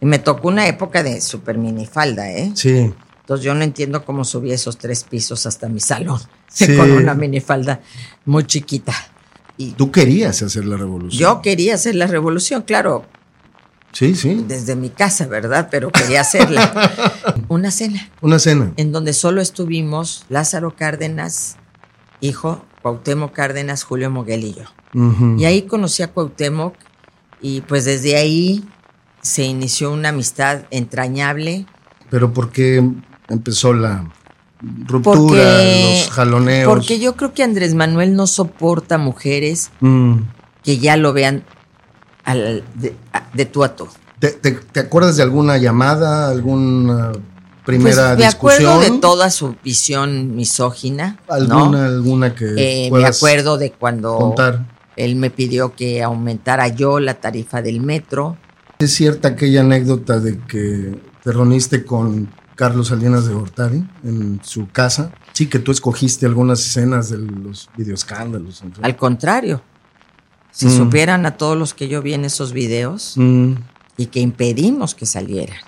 Y me tocó una época de super minifalda, ¿eh? Sí. Entonces yo no entiendo cómo subí esos tres pisos hasta mi salón Sí. con una minifalda muy chiquita. Y Tú querías hacer la revolución. yo quería hacer la revolución, claro, Sí, sí. desde mi casa, ¿verdad? Pero quería hacerla. una cena Una cena. en donde solo estuvimos Lázaro Cárdenas, hijo, Cuauhtémoc Cárdenas, Julio Moguel y yo. Y ahí conocí a Cuauhtémoc y pues desde ahí se inició una amistad entrañable. Pero ¿por qué empezó la ruptura, Porque, los jaloneos? porque yo creo que Andrés Manuel no soporta mujeres Mm. que ya lo vean al- de, de tú a tú. ¿Te, te, te acuerdas de alguna llamada, alguna primera Pues, me discusión? acuerdo de toda su visión misógina. ¿no? ¿Alguna, alguna que Eh, me acuerdo de cuando contar? él me pidió que aumentara yo la tarifa del metro. ¿Es cierta aquella anécdota de que te reuniste con Carlos Salinas de Gortari en su casa? Sí, que tú escogiste algunas escenas de los fin. Al contrario, si Mm. supieran a todos los que yo vi en esos videos Mm, y que impedimos que salieran,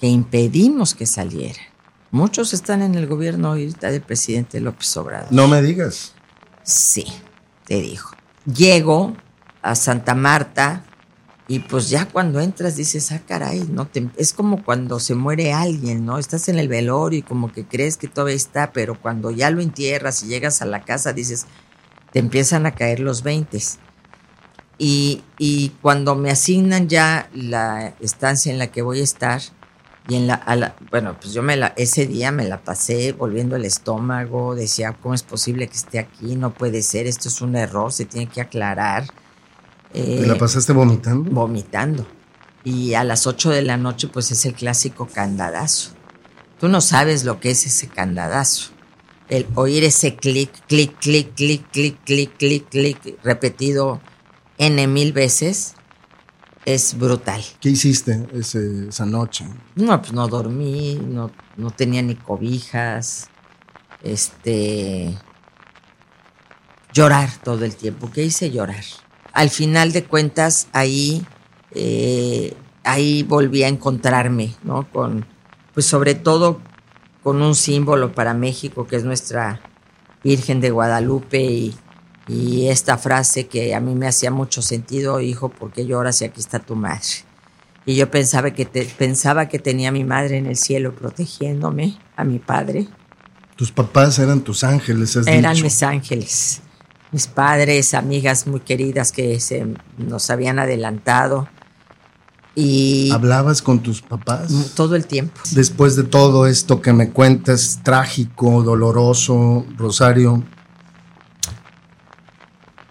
que impedimos que salieran. Muchos están en el gobierno ahorita del presidente López Obrador. No me digas. Sí, te dijo. Llego a Santa Marta y pues ya cuando entras dices, ah, caray, no te, es como cuando se muere alguien, ¿no? Estás en el velorio y como que crees que todavía está, pero cuando ya lo entierras y llegas a la casa dices, te empiezan a caer los veintes. Y, y cuando me asignan ya la estancia en la que voy a estar, y en la, bueno, pues yo me la, ese día me la pasé volviendo el estómago, decía, ¿cómo es posible que esté aquí? No puede ser, esto es un error, se tiene que aclarar. ¿Te Eh, la pasaste vomitando? vomitando. Y a las 8 de la noche, pues es el clásico candadazo. Tú no sabes lo que es ese candadazo. El oír ese clic, clic, clic, clic, clic, clic, clic, clic, repetido N mil veces, es brutal. ¿Qué hiciste ese- esa noche? No, pues no dormí, no, no tenía ni cobijas. Este. Llorar todo el tiempo. ¿Qué hice? Llorar. Al final de cuentas, ahí. eh, ahí volví a encontrarme, ¿no? Con. Pues sobre todo con un símbolo para México, que es nuestra Virgen de Guadalupe y, y esta frase que a mí me hacía mucho sentido, hijo, ¿por qué lloras si aquí está tu madre? Y yo pensaba que, te- pensaba que tenía a mi madre en el cielo protegiéndome, a mi padre. Tus papás eran tus ángeles, has Eran dicho. mis ángeles, mis padres, amigas muy queridas que se nos habían adelantado. Y ¿Hablabas con tus papás? todo el tiempo. Después de todo esto que me cuentas, trágico, doloroso, Rosario,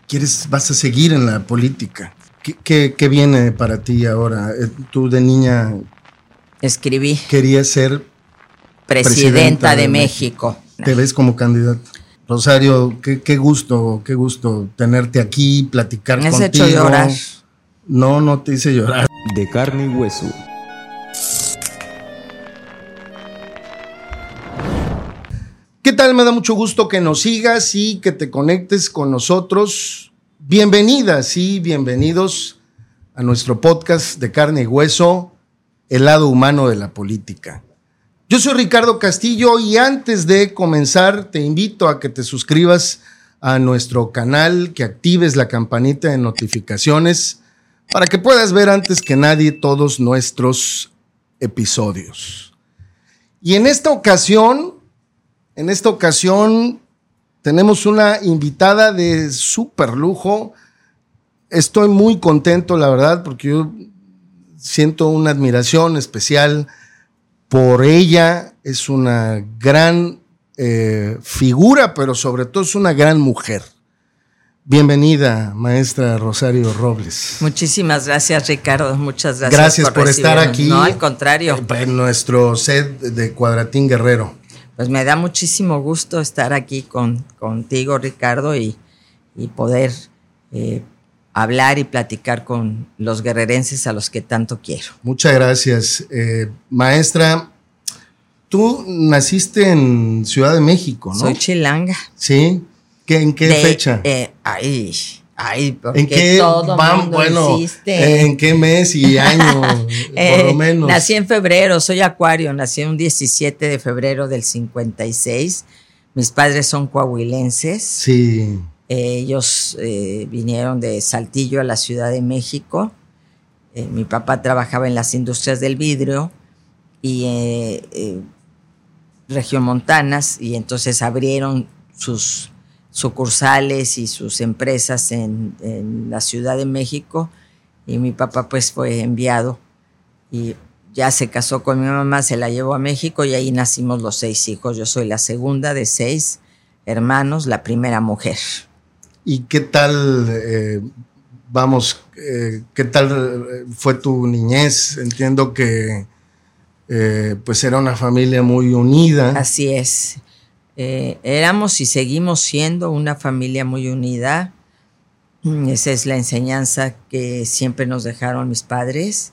¿quieres, vas a seguir en la política? ¿Qué, qué- qué viene para ti ahora? Eh, Tú de niña Escribí querías ser, Presidenta, de, México. te ves como candidato. Rosario, qué, qué gusto, qué gusto tenerte aquí, platicar Me has contigo. hecho llorar. No, no te hice llorar. de carne y hueso. ¿Qué tal? Me da mucho gusto que nos sigas y que te conectes con nosotros. Bienvenidas y bienvenidos a nuestro podcast de carne y hueso, el lado humano de la política. Yo soy Ricardo Castillo y antes de comenzar te invito a que te suscribas a nuestro canal, que actives la campanita de notificaciones para que puedas ver antes que nadie todos nuestros episodios. Y en esta ocasión en esta ocasión tenemos una invitada de súper lujo. Estoy muy contento, la verdad, porque yo siento una admiración especial por ella. Es una gran eh, figura, pero sobre todo es una gran mujer. Bienvenida, maestra Rosario Robles. Muchísimas gracias, Ricardo. Muchas gracias. Gracias por estar aquí. No, al contrario. En nuestro set de Cuadratín Guerrero. Pues me da muchísimo gusto estar aquí con, contigo, Ricardo, y, y poder eh, hablar y platicar con los guerrerenses a los que tanto quiero. Muchas gracias. Eh, maestra, tú naciste en Ciudad de México, ¿no? Soy chilanga. Sí. ¿Qué, ¿En qué De- fecha? eh, ay, Ay, ¿En qué todo van, mundo bueno, insiste. en qué mes y año, por Eh, lo menos? Nací en febrero, soy acuario, nací un 17 de febrero del 56. Mis padres son coahuilenses. Sí. Eh, ellos eh, vinieron de Saltillo a la Ciudad de México. Eh, mi papá trabajaba en las industrias del vidrio y eh, regiomontanas y entonces abrieron sus sucursales y sus empresas en, en la Ciudad de México y mi papá pues fue enviado y ya se casó con mi mamá, se la llevó a México y ahí nacimos los seis hijos. Yo soy la segunda de seis hermanos, la primera mujer. ¿Y qué tal, eh, vamos, eh, qué tal eh, fue tu niñez? Entiendo que pues era una familia muy unida. Así es. Éramos y seguimos siendo una familia muy unida. Mm, Esa es la enseñanza que siempre nos dejaron mis padres.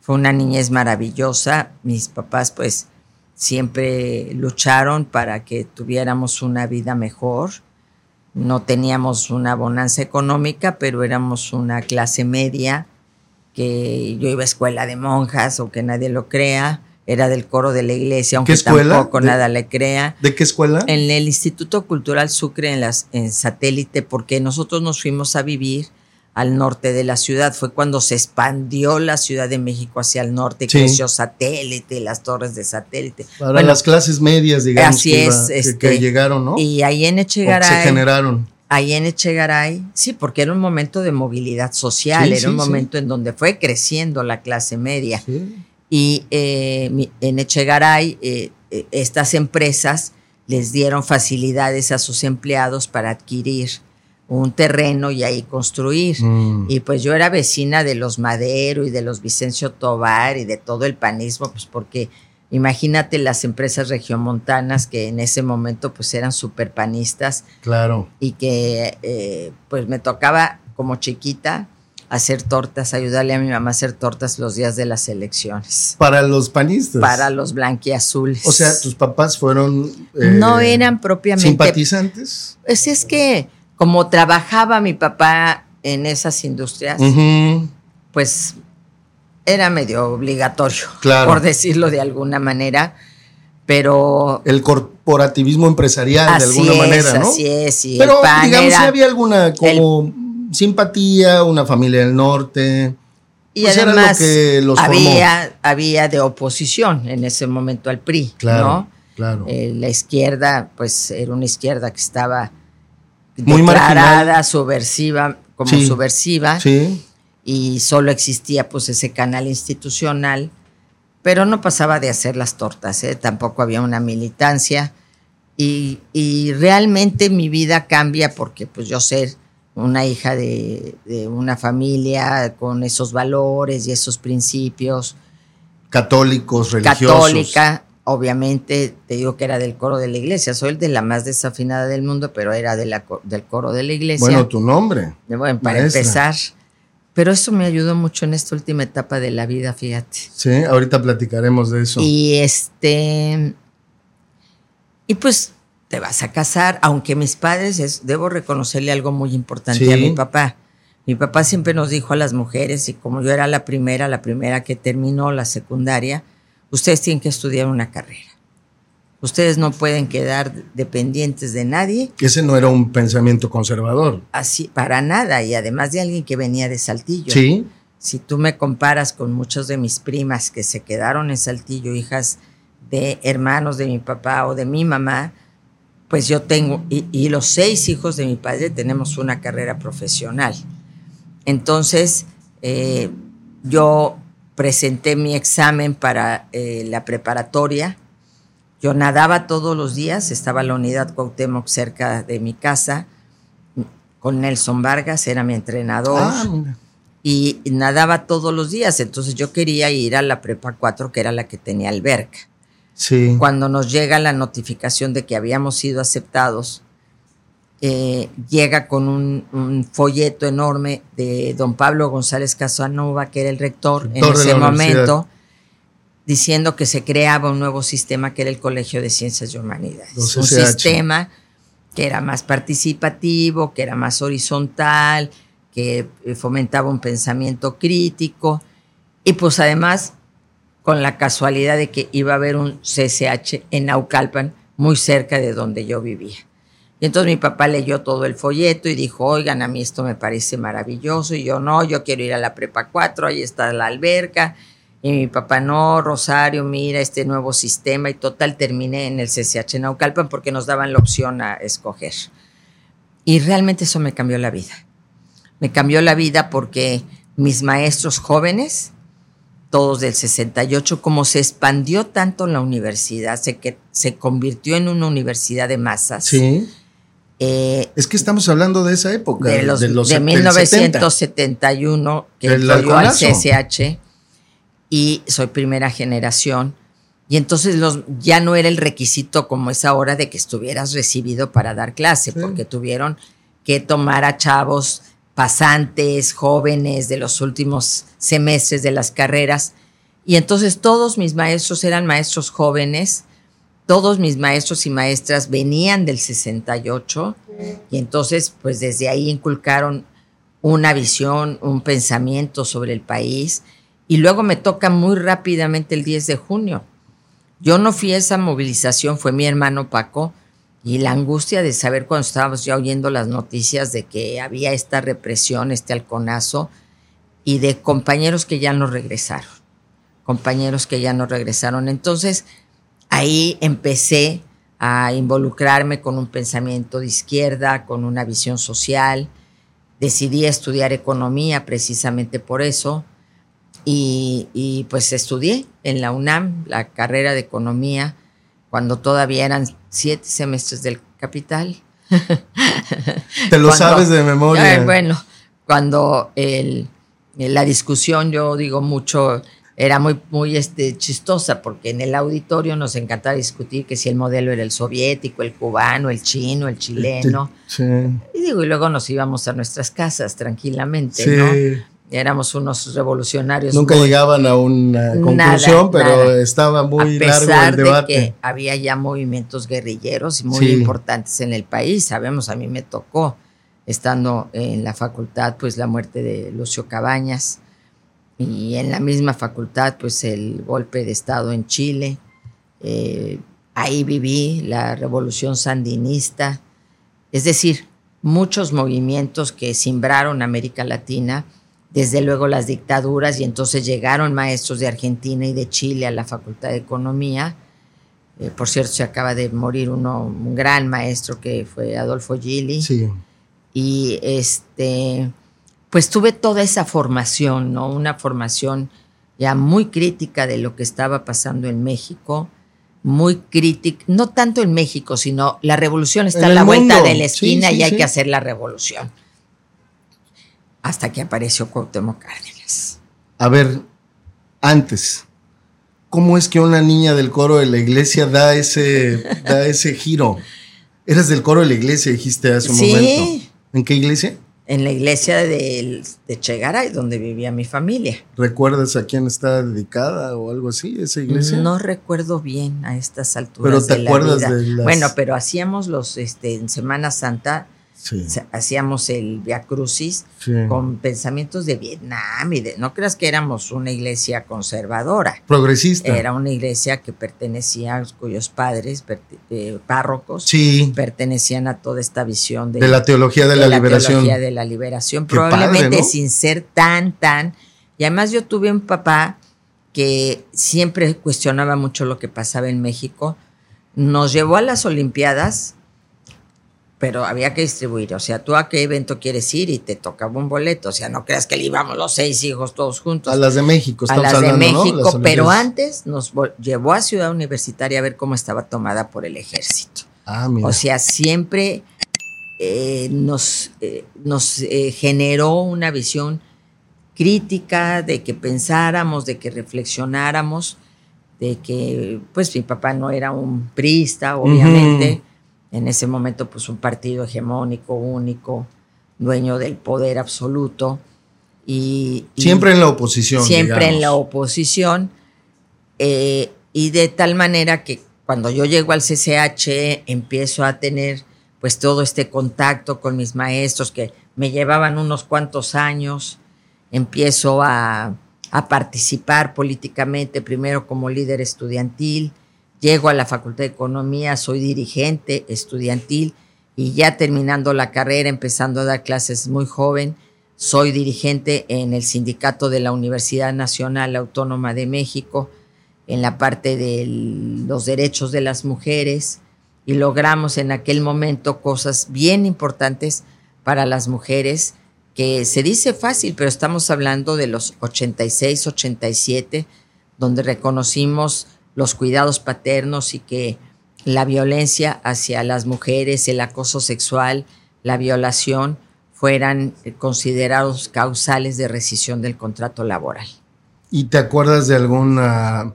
Fue una niñez maravillosa. Mis papás pues siempre lucharon para que tuviéramos una vida mejor. No teníamos una bonanza económica, pero éramos una clase media que yo iba a escuela de monjas o que nadie lo crea. Era del coro de la iglesia, aunque tampoco De- nada le crea ¿De qué escuela? en el Instituto Cultural Sucre en, las, en satélite, porque nosotros nos fuimos a vivir al norte de la ciudad. Fue cuando se expandió la Ciudad de México hacia el norte, Sí. creció satélite, las torres de satélite. Para Bueno, las clases medias, digamos, así que, es, este, que llegaron, ¿no? Y ahí en que se Echegaray, generaron. ahí en Echegaray, sí, porque era un momento de movilidad social, Sí, era sí, un momento en donde fue creciendo la clase media. Y eh, en Echegaray, eh, eh, estas empresas les dieron facilidades a sus empleados para adquirir un terreno y ahí construir. Mm. Y pues yo era vecina de los Madero y de los Vicencio Tobar y de todo el panismo, pues porque imagínate las empresas regiomontanas que en ese momento pues eran súper panistas Claro. y que eh, pues me tocaba como chiquita hacer tortas, ayudarle a mi mamá a hacer tortas los días de las elecciones Para los panistas. para los blanquiazules. O sea, tus papás fueron. eh, no eran propiamente. simpatizantes. Pues es que como trabajaba mi papá en esas industrias, pues era medio obligatorio, Claro. por decirlo de alguna manera. Pero El corporativismo empresarial, de alguna es, manera, ¿no? así es. Y Pero el pan digamos era- si había alguna como simpatía, una familia del norte. Y Pues era lo además que los formó. había de oposición en ese momento al PRI, Claro, ¿no? claro. Eh, la izquierda, pues era una izquierda que estaba Muy declarada marginal. subversiva, como Sí, subversiva, Sí. y solo existía pues ese canal institucional, pero no pasaba de hacer las tortas, ¿eh? tampoco había una militancia, y, y realmente mi vida cambia porque pues yo ser una hija de, de una familia con esos valores y esos principios, Católicos, religiosos. católica, obviamente, te digo que era del coro de la iglesia, soy el de la más desafinada del mundo, pero era de la co- del coro de la iglesia. Bueno, tu nombre. Bueno, para maestra. empezar. Pero eso me ayudó mucho en esta última etapa de la vida, fíjate. Sí, ahorita platicaremos de eso. Y este. Y pues te vas a casar, aunque mis padres, es- debo reconocerle algo muy importante Sí. a mi papá. Mi papá siempre nos dijo a las mujeres, y como yo era la primera, la primera que terminó la secundaria, ustedes tienen que estudiar una carrera. Ustedes no pueden quedar dependientes de nadie, Ese no era un pensamiento conservador. así para nada, y además de alguien que venía de Saltillo. Sí. Si tú me comparas con muchos de mis primas que se quedaron en Saltillo, hijas de hermanos de mi papá o de mi mamá, pues yo tengo, y, y los seis hijos de mi padre tenemos una carrera profesional. Entonces, eh, yo presenté mi examen para eh, la preparatoria. Yo nadaba todos los días, estaba la unidad Cuauhtémoc cerca de mi casa, con Nelson Vargas, era mi entrenador Ah, y nadaba todos los días. Entonces yo quería ir a la prepa 4, que era la que tenía alberca. Sí. Cuando nos llega la notificación de que habíamos sido aceptados, eh, llega con un, un folleto enorme de don Pablo González Casanova, que era el rector, Rector en ese momento, diciendo que se creaba un nuevo sistema que era el Colegio de Ciencias y Humanidades. Un sistema que era más participativo, que era más horizontal, que eh, fomentaba un pensamiento crítico y pues además con la casualidad de que iba a haber un CCH en Naucalpan, muy cerca de donde yo vivía. Y entonces mi papá leyó todo el folleto y dijo, oigan, a mí esto me parece maravilloso. Y yo, no, yo quiero ir a la prepa 4, ahí está la alberca. Y mi papá, no, Rosario, mira este nuevo sistema. Y total, terminé en el CCH Naucalpan porque nos daban la opción a escoger. Y realmente eso me cambió la vida. Me cambió la vida porque mis maestros jóvenes todos del 68, como se expandió tanto la universidad, se, que, se convirtió en una universidad de masas. Sí. Eh, es que estamos hablando de esa época. De, los, de, 1971, que entró al CSH, y soy primera generación. Y entonces los, ya no era el requisito como es ahora de que estuvieras recibido para dar clase, porque tuvieron que tomar a chavos pasantes, jóvenes de los últimos semestres de las carreras. Y entonces todos mis maestros eran maestros jóvenes, todos mis maestros y maestras venían del 68 y entonces pues desde ahí inculcaron una visión, un pensamiento sobre el país y luego me toca muy rápidamente el 10 de junio. Yo no fui a esa movilización, fue mi hermano Paco, y la angustia de saber cuando estábamos ya oyendo las noticias de que había esta represión, este halconazo, y de compañeros que ya no regresaron, compañeros que ya no regresaron. Entonces, ahí empecé a involucrarme con un pensamiento de izquierda, con una visión social. Decidí estudiar economía precisamente por eso. Y, y pues estudié en la UNAM la carrera de economía cuando todavía eran siete semestres del capital. Te lo sabes de memoria. bueno, cuando el, la discusión, yo digo mucho, era muy, muy este, chistosa, porque en el auditorio nos encantaba discutir que si el modelo era el soviético, el cubano, el chino, el chileno. Sí. Y digo, y luego nos íbamos a nuestras casas tranquilamente, sí. ¿no? éramos unos revolucionarios. Nunca llegaban a una conclusión, pero estaba muy largo el debate. De que había ya movimientos guerrilleros muy importantes en el país. Sabemos, a mí me tocó, estando en la facultad, pues la muerte de Lucio Cabañas y en la misma facultad, pues el golpe de Estado en Chile. Eh, ahí viví la revolución sandinista. Es decir, muchos movimientos que simbraron América Latina desde luego las dictaduras y entonces llegaron maestros de Argentina y de Chile a la Facultad de Economía. Eh, por cierto, se acaba de morir uno, un gran maestro que fue Adolfo Gili. Sí. Y este, pues tuve toda esa formación, ¿no? Una formación ya muy crítica de lo que estaba pasando en México, muy crítica, no tanto en México, sino la revolución está a la vuelta de la esquina y hay que hacer la revolución hasta que apareció Cuauhtémoc Cárdenas. A ver, antes, ¿cómo es que una niña del coro de la iglesia da ese, da ese giro? Eres del coro de la iglesia, dijiste hace un momento. ¿En qué iglesia? En la iglesia de, de Chegaray, donde vivía mi familia. ¿Recuerdas a quién está dedicada o algo así, esa iglesia? No recuerdo bien a estas alturas. Pero te acuerdas de las... Bueno, pero hacíamos los, este, en Semana Santa, Hacíamos el Via Crucis con pensamientos de Vietnam y de, no creas que éramos una iglesia conservadora. Progresista. Era una iglesia que pertenecía, cuyos padres, eh, párrocos, pertenecían a toda esta visión de, la teología de, la, liberación. Teología de la liberación, probablemente sin ser tan, tan. Y además yo tuve un papá que siempre cuestionaba mucho lo que pasaba en México. Nos llevó a las Olimpiadas pero había que distribuir. O sea, tú a qué evento quieres ir y te tocaba un boleto. O sea, no creas que le íbamos los seis hijos todos juntos. A las de México, A las de México, pero antes nos llevó a Ciudad Universitaria a ver cómo estaba tomada por el ejército. Ah, mira. O sea, siempre eh, nos, eh, nos eh, generó una visión crítica de que pensáramos, de que reflexionáramos, de que, pues, mi papá no era un priista, obviamente en ese momento pues un partido hegemónico, único, dueño del poder absoluto. Y, siempre en la oposición. Siempre en la oposición. Eh, y de tal manera que cuando yo llego al CCH empiezo a tener pues todo este contacto con mis maestros que me llevaban unos cuantos años, empiezo a, a participar políticamente, primero como líder estudiantil, llego a la Facultad de Economía, soy dirigente estudiantil y ya terminando la carrera, empezando a dar clases muy joven, soy dirigente en el sindicato de la Universidad Nacional Autónoma de México, en la parte de los derechos de las mujeres, y logramos en aquel momento cosas bien importantes para las mujeres, que se dice fácil, pero estamos hablando de los 86, 87, donde reconocimos los cuidados paternos y que la violencia hacia las mujeres, el acoso sexual, la violación, fueran considerados causales de rescisión del contrato laboral. ¿Y te acuerdas de alguna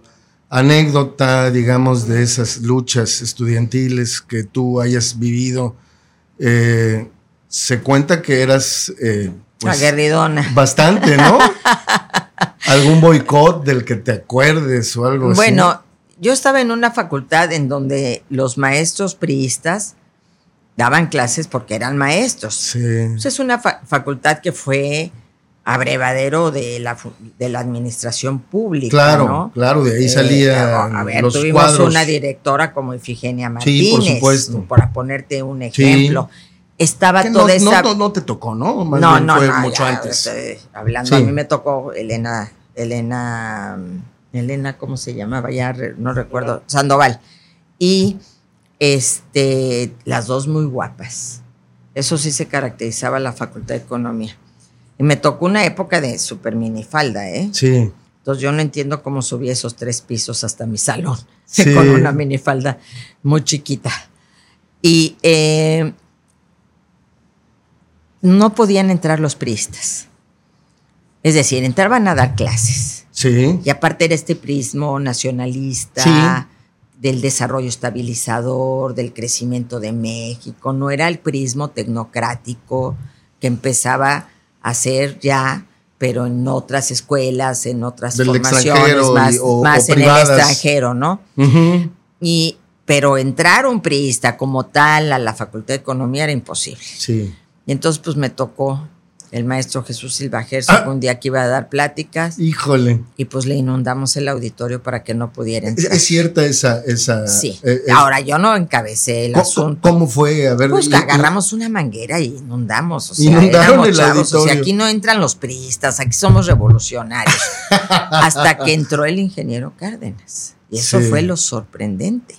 anécdota, digamos, de esas luchas estudiantiles que tú hayas vivido? Eh, se cuenta que eras... Eh, pues, Aguerridona. Bastante, ¿no? ¿Algún boicot del que te acuerdes o algo así? Bueno, yo estaba en una facultad en donde los maestros priistas daban clases porque eran maestros. Sí. es una facultad que fue abrevadero de la, de la administración pública. Claro, claro, de ahí eh, salía. a ver, tuvimos una directora como Ifigenia Martínez. Sí, por supuesto. Para ponerte un ejemplo. Estaba toda no, esa. No, no, te tocó, ¿no? no, no, fue mucho antes. hablando, a mí me tocó Elena, Elena Elena, ¿cómo se llamaba? Ya no recuerdo, Sandoval. Y este, las dos muy guapas. Eso sí se caracterizaba la Facultad de Economía. Y me tocó una época de super minifalda, ¿eh? Sí. Entonces yo no entiendo cómo subí esos tres pisos hasta mi salón con una minifalda muy chiquita. Y eh, no podían entrar los priistas. Es decir, entraban a dar clases y aparte era este prismo nacionalista. del desarrollo estabilizador, del crecimiento de México, no era el prismo tecnocrático que empezaba a ser ya, pero en otras escuelas, en otras formaciones, más, en el extranjero, ¿no? Y pero entrar un priista como tal a la Facultad de Economía era imposible. Sí. Y entonces pues me tocó el maestro Jesús Silva ah. un día que iba a dar pláticas. Híjole. Y pues le inundamos el auditorio para que no pudiera entrar. ¿Es, cierta esa...? esa sí. Eh, eh, Ahora, yo no encabecé el asunto. ¿Cómo fue? A ver... Pues agarramos una manguera y inundamos. O sea, Inundaron el auditorio. O sea, aquí no entran los priistas, aquí somos revolucionarios. Hasta que entró el ingeniero Cárdenas. Y eso fue lo sorprendente.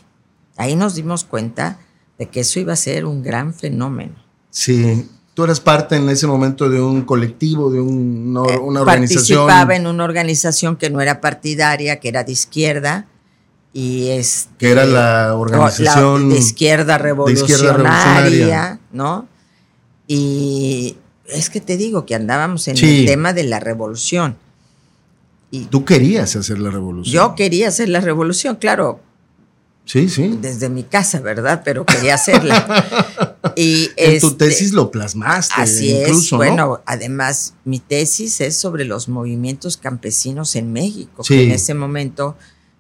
Ahí nos dimos cuenta de que eso iba a ser un gran fenómeno. Sí, Tú eras parte en ese momento de un colectivo, de una, eh, una organización. Participaba en una organización que no era partidaria, que era de izquierda. Y es que era la organización de, izquierda revolucionaria, ¿no? Y es que te digo que andábamos en el tema de la revolución. Y Tú querías hacer la revolución. Yo quería hacer la revolución, claro. Sí, sí. Desde mi casa, ¿verdad? Pero quería hacerla. y en tu este, tesis lo plasmaste. Así es. Bueno, además, mi tesis es sobre los movimientos campesinos en México, que en ese momento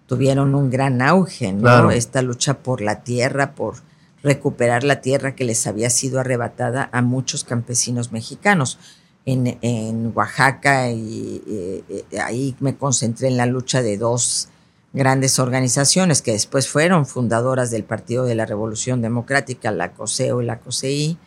tuvieron un gran auge, ¿no? Esta lucha por la tierra, por recuperar la tierra que les había sido arrebatada a muchos campesinos mexicanos. En, en Oaxaca, y, y, ahí me concentré en la lucha de dos grandes organizaciones que después fueron fundadoras del Partido de la Revolución Democrática, la COSEO y la COSEI,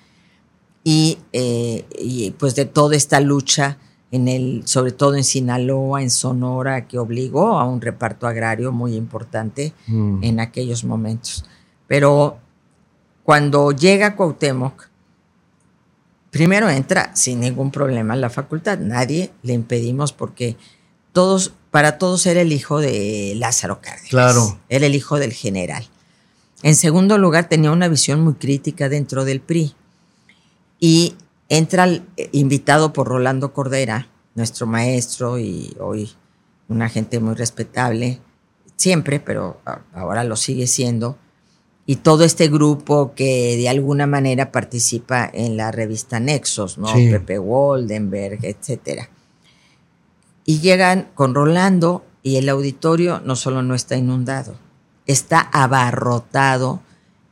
y, eh, y pues de toda esta lucha en el, sobre todo en Sinaloa, en Sonora, que obligó a un reparto agrario muy importante mm. en aquellos momentos. Pero cuando llega Cuauhtémoc, primero entra sin ningún problema en la facultad, nadie le impedimos porque todos para todos era el hijo de Lázaro Cárdenas. Claro. Era el hijo del general. En segundo lugar, tenía una visión muy crítica dentro del PRI. Y entra invitado por Rolando Cordera, nuestro maestro y hoy una gente muy respetable, siempre, pero ahora lo sigue siendo. Y todo este grupo que de alguna manera participa en la revista Nexos, ¿no? Pepe Woldenberg, etcétera. Y llegan con Rolando y el auditorio no solo no está inundado, está abarrotado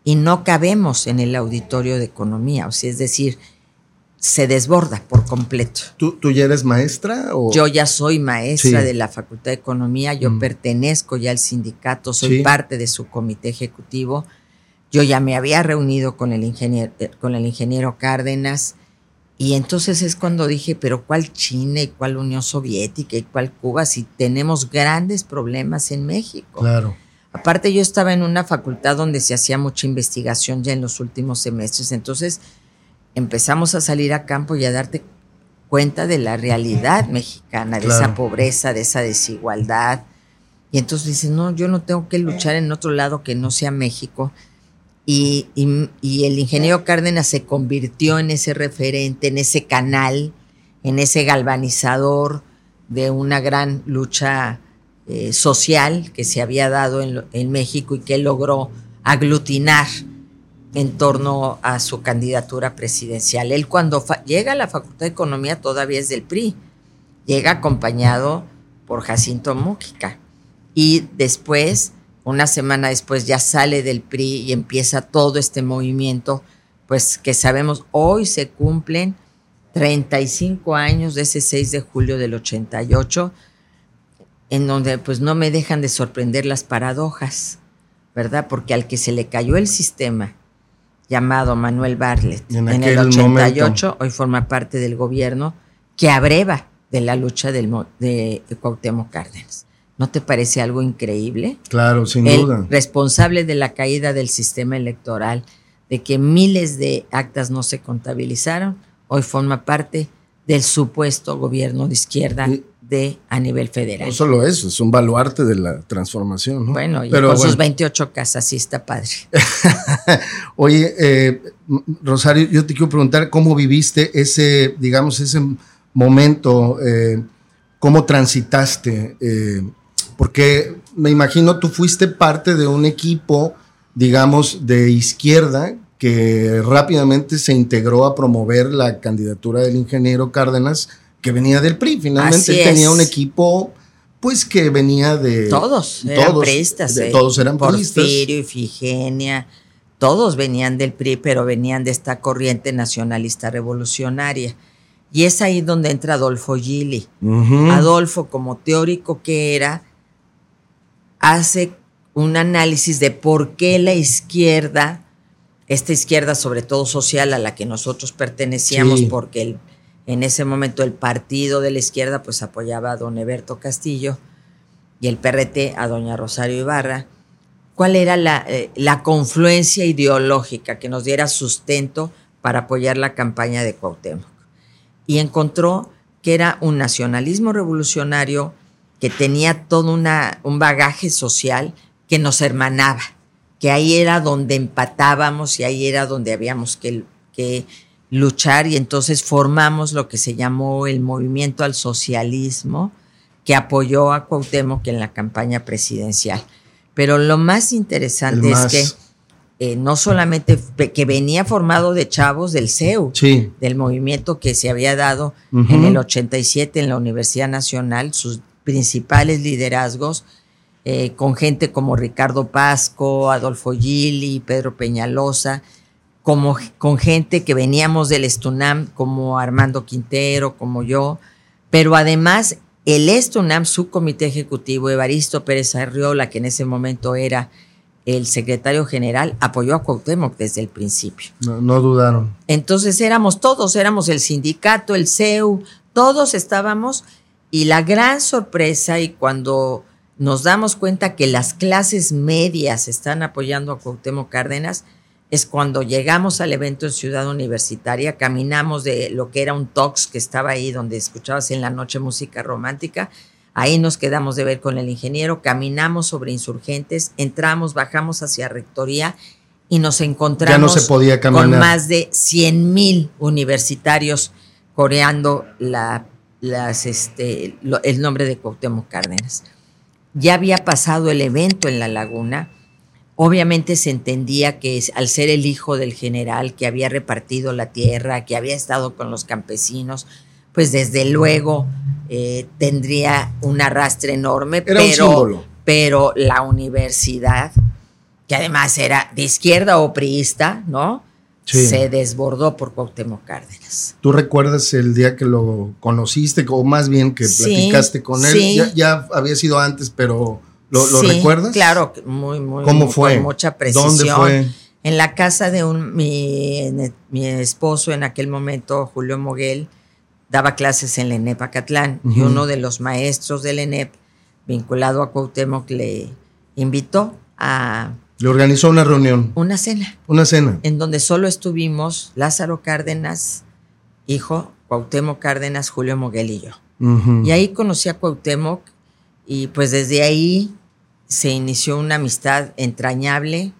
y no cabemos en el auditorio de economía, o sea, es decir, se desborda por completo. ¿Tú, tú ya eres maestra? O? Yo ya soy maestra de la Facultad de Economía, yo mm. pertenezco ya al sindicato, soy parte de su comité ejecutivo. Yo ya me había reunido con el ingeniero, eh, con el ingeniero Cárdenas y entonces es cuando dije, pero ¿cuál China y cuál Unión Soviética y cuál Cuba si tenemos grandes problemas en México? Claro. Aparte yo estaba en una facultad donde se hacía mucha investigación ya en los últimos semestres, entonces empezamos a salir a campo y a darte cuenta de la realidad mexicana, de esa pobreza, de esa desigualdad. Y entonces dices, no, yo no tengo que luchar en otro lado que no sea México. Y, el ingeniero Cárdenas se convirtió en ese referente, en ese canal, en ese galvanizador de una gran lucha eh, social que se había dado en, en México y que logró aglutinar en torno a su candidatura presidencial. Él cuando llega a la Facultad de Economía todavía es del PRI, llega acompañado por Jacinto Mújica y después, una semana después, ya sale del PRI y empieza todo este movimiento, pues que sabemos hoy se cumplen 35 años de ese 6 de julio del 88, en donde pues no me dejan de sorprender las paradojas, ¿verdad? Porque al que se le cayó el sistema, llamado Manuel Barlet en, el 88, hoy forma parte del gobierno que abreva de la lucha del, de, Cuauhtémoc Cárdenas. ¿No te parece algo increíble? Claro, sin duda. Responsable de la caída del sistema electoral, de que miles de actas no se contabilizaron, hoy forma parte del supuesto gobierno de izquierda de a nivel federal. No solo eso, es un baluarte de la transformación. ¿no? Bueno, y con sus 28 casas, sí está padre. Oye, eh, Rosario, yo te quiero preguntar cómo viviste ese, digamos, ese momento, eh, cómo transitaste, eh, porque me imagino tú fuiste parte de un equipo, digamos, de izquierda que rápidamente se integró a promover la candidatura del ingeniero Cárdenas, que venía del PRI. Finalmente tenía un equipo, pues que venía de. Todos, eran todos, priistas. Eh. Todos eran Porfirio, Porfirio, Ifigenia, todos venían del PRI, pero venían de esta corriente nacionalista revolucionaria. Y es ahí donde entra Adolfo Gili. Adolfo, como teórico que era, hace un análisis de por qué la izquierda esta izquierda, sobre todo social, a la que nosotros pertenecíamos, porque en ese momento el partido de la izquierda pues apoyaba a don Eberto Castillo y el PRT a doña Rosario Ibarra. ¿Cuál era la, eh, la confluencia ideológica que nos diera sustento para apoyar la campaña de Cuauhtémoc? Y encontró que era un nacionalismo revolucionario que tenía todo una, un bagaje social que nos hermanaba que ahí era donde empatábamos y ahí era donde habíamos que, que luchar. Y entonces formamos lo que se llamó el movimiento al socialismo que apoyó a Cuauhtémoc en la campaña presidencial. Pero lo más interesante es que eh, no solamente que venía formado de chavos del CEU, del movimiento que se había dado en el 87 en la Universidad Nacional, sus principales liderazgos eh, con gente como Ricardo Pasco, Adolfo Gili, Pedro Peñalosa, como, con gente que veníamos del Estunam, como Armando Quintero, como yo, pero además el Estunam, su comité ejecutivo, Evaristo Pérez Arriola, que en ese momento era el secretario general, apoyó a Cuauhtémoc desde el principio. No, no dudaron. Entonces éramos todos, éramos el sindicato, el CEU, todos estábamos, y la gran sorpresa, y cuando nos damos cuenta que las clases medias están apoyando a Cuauhtémoc Cárdenas, es cuando llegamos al evento en Ciudad Universitaria, caminamos de lo que era un tox que estaba ahí donde escuchabas en la noche música romántica, ahí nos quedamos de ver con el ingeniero, caminamos sobre insurgentes, entramos, bajamos hacia Rectoría y nos encontramos con más de 100 mil universitarios coreando la, las, este, el nombre de Cuauhtémoc Cárdenas ya había pasado el evento en la laguna. Obviamente se entendía que al ser el hijo del general que había repartido la tierra, que había estado con los campesinos, pues desde luego eh, tendría un arrastre enorme, pero, pero la universidad, que además era de izquierda o priista, ¿no? Sí. Se desbordó por Cuauhtémoc Cárdenas. ¿Tú recuerdas el día que lo conociste o más bien que Sí, platicaste con él? sí. Ya, ya había sido antes, pero ¿lo, lo Sí, recuerdas? Claro, muy, muy. ¿Cómo muy- fue? Con mucha precisión. ¿Dónde fue? En la casa de un, mi, mi esposo en aquel momento, Julio Moguel, daba clases en la ENEP Acatlán y Ujú. uno de los maestros del ENEP, vinculado a Cuauhtémoc, le invitó a Le organizó una reunión, una cena una cena. en donde solo estuvimos Lázaro Cárdenas, hijo, Cuauhtémoc Cárdenas, Julio Moguel y yo. Y ahí conocí a Cuauhtémoc y pues desde ahí se inició una amistad entrañable.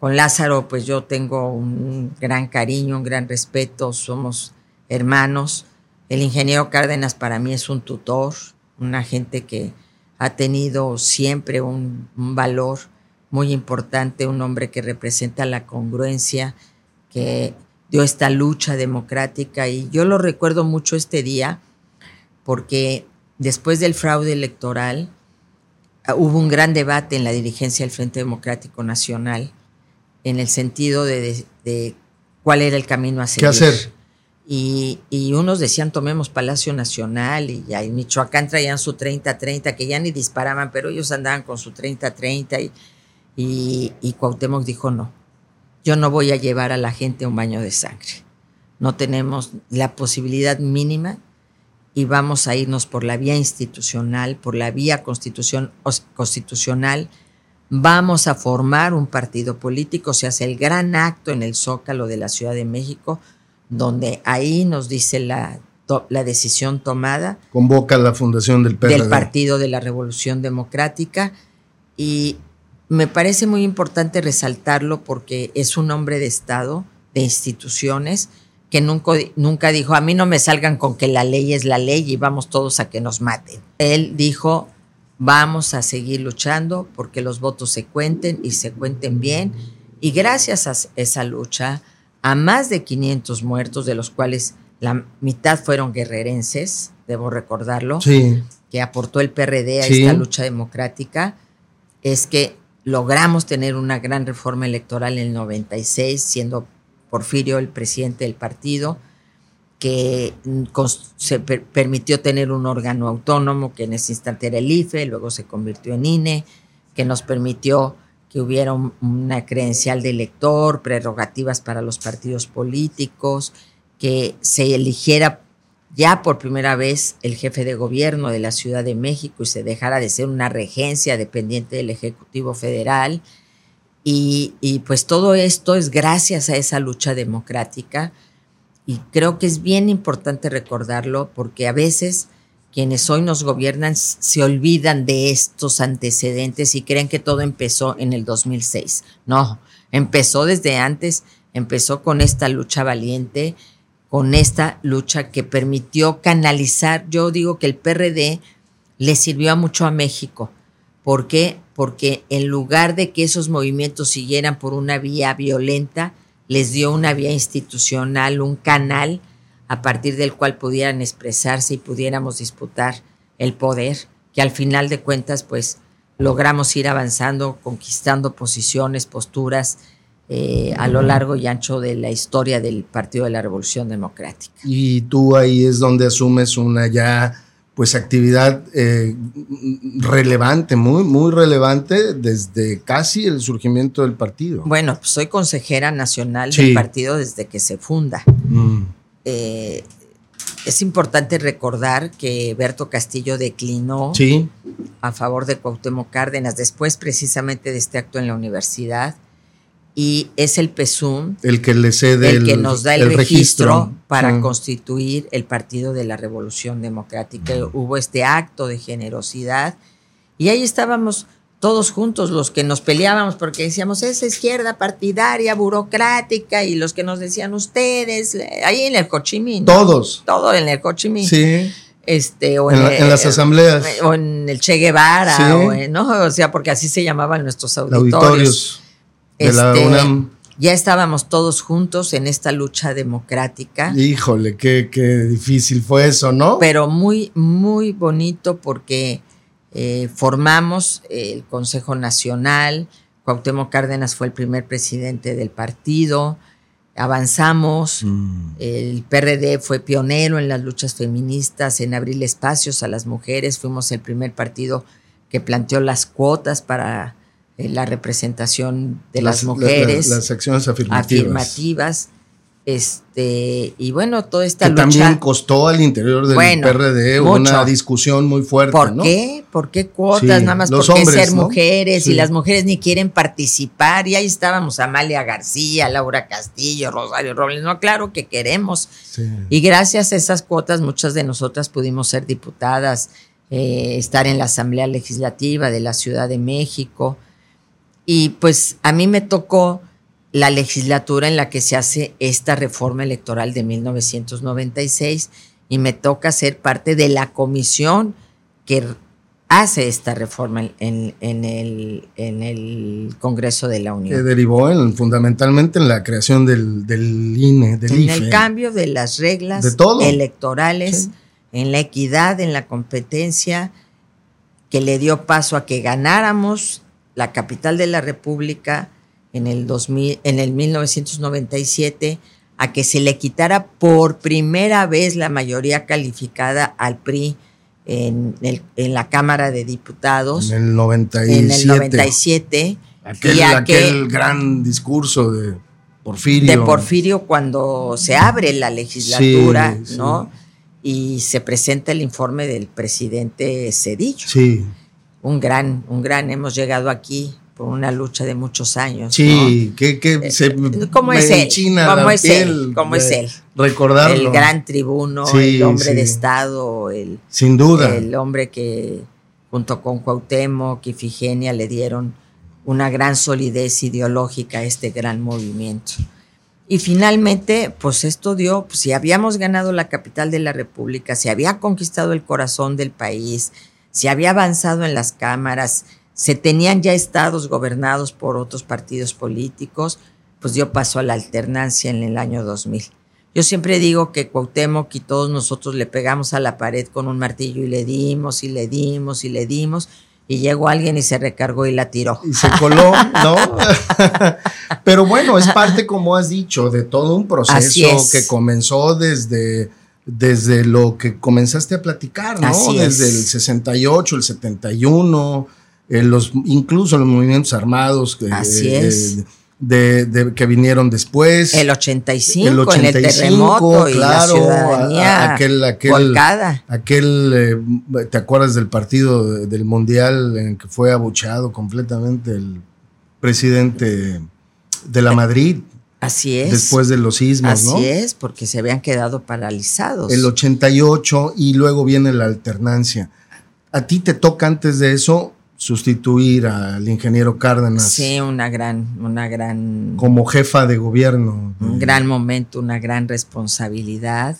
Con Lázaro pues yo tengo un gran cariño, un gran respeto, somos hermanos. El ingeniero Cárdenas para mí es un tutor, una gente que ha tenido siempre un, un valor muy importante, un hombre que representa la congruencia, que dio esta lucha democrática y yo lo recuerdo mucho este día porque después del fraude electoral ah, hubo un gran debate en la dirigencia del Frente Democrático Nacional en el sentido de, de- de cuál era el camino a seguir. ¿Qué hacer? Y, y unos decían tomemos Palacio Nacional y ya en Michoacán traían su 30-30, que ya ni disparaban, pero ellos andaban con su 30-30 y, y, y Cuauhtémoc dijo no, yo no voy a llevar a la gente a un baño de sangre. No tenemos la posibilidad mínima y vamos a irnos por la vía institucional, por la vía constitución, constitucional. Vamos a formar un partido político, se hace el gran acto en el Zócalo de la Ciudad de México, donde ahí nos dice la, la decisión tomada Convoca la fundación del PRD. del Partido de la Revolución Democrática y me parece muy importante resaltarlo porque es un hombre de Estado, de instituciones, que nunca, nunca dijo, a mí no me salgan con que la ley es la ley y vamos todos a que nos maten. Él dijo, vamos a seguir luchando porque los votos se cuenten y se cuenten bien. Y gracias a esa lucha, a más de 500 muertos, de los cuales la mitad fueron guerrerenses, debo recordarlo, Sí. que aportó el PRD a Sí. esta lucha democrática, es que logramos tener una gran reforma electoral en el 96, siendo Porfirio el presidente del partido, que mm, se per- permitió tener un órgano autónomo, que en ese instante era el IFE, luego se convirtió en INE, que nos permitió que hubiera un- una credencial de elector, prerrogativas para los partidos políticos, que se eligiera ya por primera vez el jefe de gobierno de la Ciudad de México y se dejara de ser una regencia dependiente del Ejecutivo Federal. Y, y pues todo esto es gracias a esa lucha democrática y creo que es bien importante recordarlo porque a veces quienes hoy nos gobiernan se olvidan de estos antecedentes y creen que todo empezó en el 2006. No, empezó desde antes, empezó con esta lucha valiente, con esta lucha que permitió canalizar, yo digo que el PRD le sirvió mucho a México. ¿Por qué? Porque en lugar de que esos movimientos siguieran por una vía violenta, les dio una vía institucional, un canal a partir del cual pudieran expresarse y pudiéramos disputar el poder, que al final de cuentas, pues logramos ir avanzando, conquistando posiciones, posturas eh, a lo largo y ancho de la historia del Partido de la Revolución Democrática. Y tú ahí es donde asumes una ya pues actividad eh, relevante, muy, muy relevante desde casi el surgimiento del partido. Bueno, pues soy consejera nacional Sí. del partido desde que se funda. Mm, Eh, es importante recordar que Berto Castillo declinó Sí, a favor de Cuauhtémoc Cárdenas después precisamente de este acto en la universidad y es el PESUM el que le cede el que nos da el, el registro, para constituir el Partido de la Revolución Democrática. Hubo este acto de generosidad y ahí estábamos todos juntos los que nos peleábamos porque decíamos esa izquierda partidaria, burocrática y los que nos decían ustedes, ahí en el Cochimín. Todos. Todo en el Cochimín. Sí, Este, o en, la- el- en las asambleas, o en el Che Guevara, Sí. o en- ¿no? O sea, porque así se llamaban nuestros auditorios. auditorios de la Este, UNAM. Ya estábamos todos juntos en esta lucha democrática, Híjole, qué, qué difícil fue eso, ¿no? pero muy, muy bonito porque eh, formamos el Consejo Nacional, Cuauhtémoc Cárdenas fue el primer presidente del partido, avanzamos, Mm. el PRD fue pionero en las luchas feministas, en abrir espacios a las mujeres, fuimos el primer partido que planteó las cuotas para la representación de las, mujeres Las, acciones afirmativas. afirmativas. Este, y bueno, toda esta Que lucha. también costó al interior del Bueno, PRD mucho. una discusión muy fuerte. ¿Por ¿no? qué? ¿Por qué cuotas? Sí, Nada más porque hombres, ser ¿no? mujeres y las mujeres ni quieren participar. Y ahí estábamos Amalia García, Laura Castillo, Rosario Robles. No, claro que queremos. Sí. Y gracias a esas cuotas, muchas de nosotras pudimos ser diputadas, eh, estar en la Asamblea Legislativa de la Ciudad de México. Y pues a mí me tocó la legislatura en la que se hace esta reforma electoral de 1996 y me toca ser parte de la comisión que hace esta reforma en, en- el, en el Congreso de la Que Unión. derivó en- fundamentalmente en la creación del, del INE, del en IFE. el cambio de las reglas De todo. electorales, Sí. en la equidad, en la competencia, que le dio paso a que ganáramos la capital de la República en el, 2000, en el 1997, a que se le quitara por primera vez la mayoría calificada al PRI en, el- en la Cámara de Diputados En el 97. en el 97. Aquel, y aquel gran discurso de Porfirio. de Porfirio cuando se abre la legislatura, Sí, sí. ¿no? Y se presenta el informe del presidente Cedillo. Sí, Un gran, un gran, hemos llegado aquí por una lucha de muchos años. sí, que, que se Eh, ¿Cómo me es él? ¿Cómo es piel él? ¿Cómo es él? Recordarlo. El gran tribuno, Sí, el hombre sí. de Estado, el, Sin duda. el hombre que junto con Cuauhtémoc y Ifigenia le dieron una gran solidez ideológica a este gran movimiento. Y finalmente, pues esto dio, pues, si habíamos ganado la capital de la República, si había conquistado el corazón del país, si había avanzado en las cámaras, se tenían ya estados gobernados por otros partidos políticos, pues dio paso a la alternancia en el año 2000. Yo siempre digo que Cuauhtémoc y todos nosotros le pegamos a la pared con un martillo y le dimos y le dimos y le dimos y llegó alguien y se recargó y la tiró. y se coló, ¿no? Pero bueno, es parte, como has dicho, de todo un proceso es. que comenzó desde, desde lo que comenzaste a platicar, ¿no? Así desde es. el 68, el 71, eh, los, incluso los movimientos armados que, Así eh, es. de- de- que vinieron después. El 85, El en el 85, terremoto y la claro, ciudadanía a- aquel- aquel- volcada. Aquel, eh, ¿te acuerdas del partido de- del Mundial en que fue abucheado completamente el presidente de la Madrid Así es. después de los sismos, Así ¿no? es, porque se habían quedado paralizados. El 88 y luego viene la alternancia. A ti te toca antes de eso sustituir al ingeniero Cárdenas Sí, una gran, una gran, como jefa de gobierno. un gran momento, una gran responsabilidad.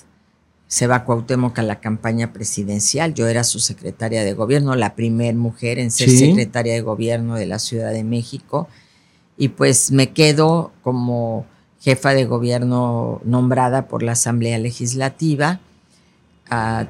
Se va Cuauhtémoc a la campaña presidencial. Yo era su secretaria de gobierno, la primer mujer en ser Sí. secretaria de gobierno de la Ciudad de México. Y pues me quedo como jefa de gobierno nombrada por la Asamblea Legislativa. a,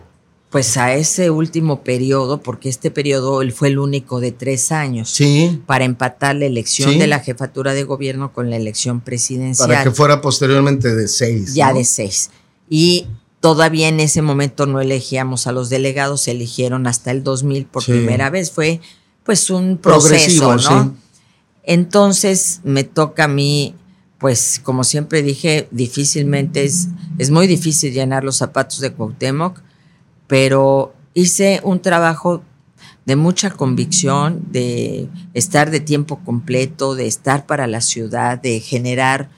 pues a ese último periodo, porque este periodo él fue el único de tres años, Sí, para empatar la elección Sí. de la jefatura de gobierno con la elección presidencial. para que fuera posteriormente de seis. ya ¿no? de seis. Y todavía en ese momento no elegíamos a los delegados, se eligieron hasta el 2000 por Sí. primera vez. Fue pues un proceso, Progresivo, ¿no? Entonces me toca a mí, pues como siempre dije, difícilmente es, es muy difícil llenar los zapatos de Cuauhtémoc, pero hice un trabajo de mucha convicción, de estar de tiempo completo, de estar para la ciudad, de generar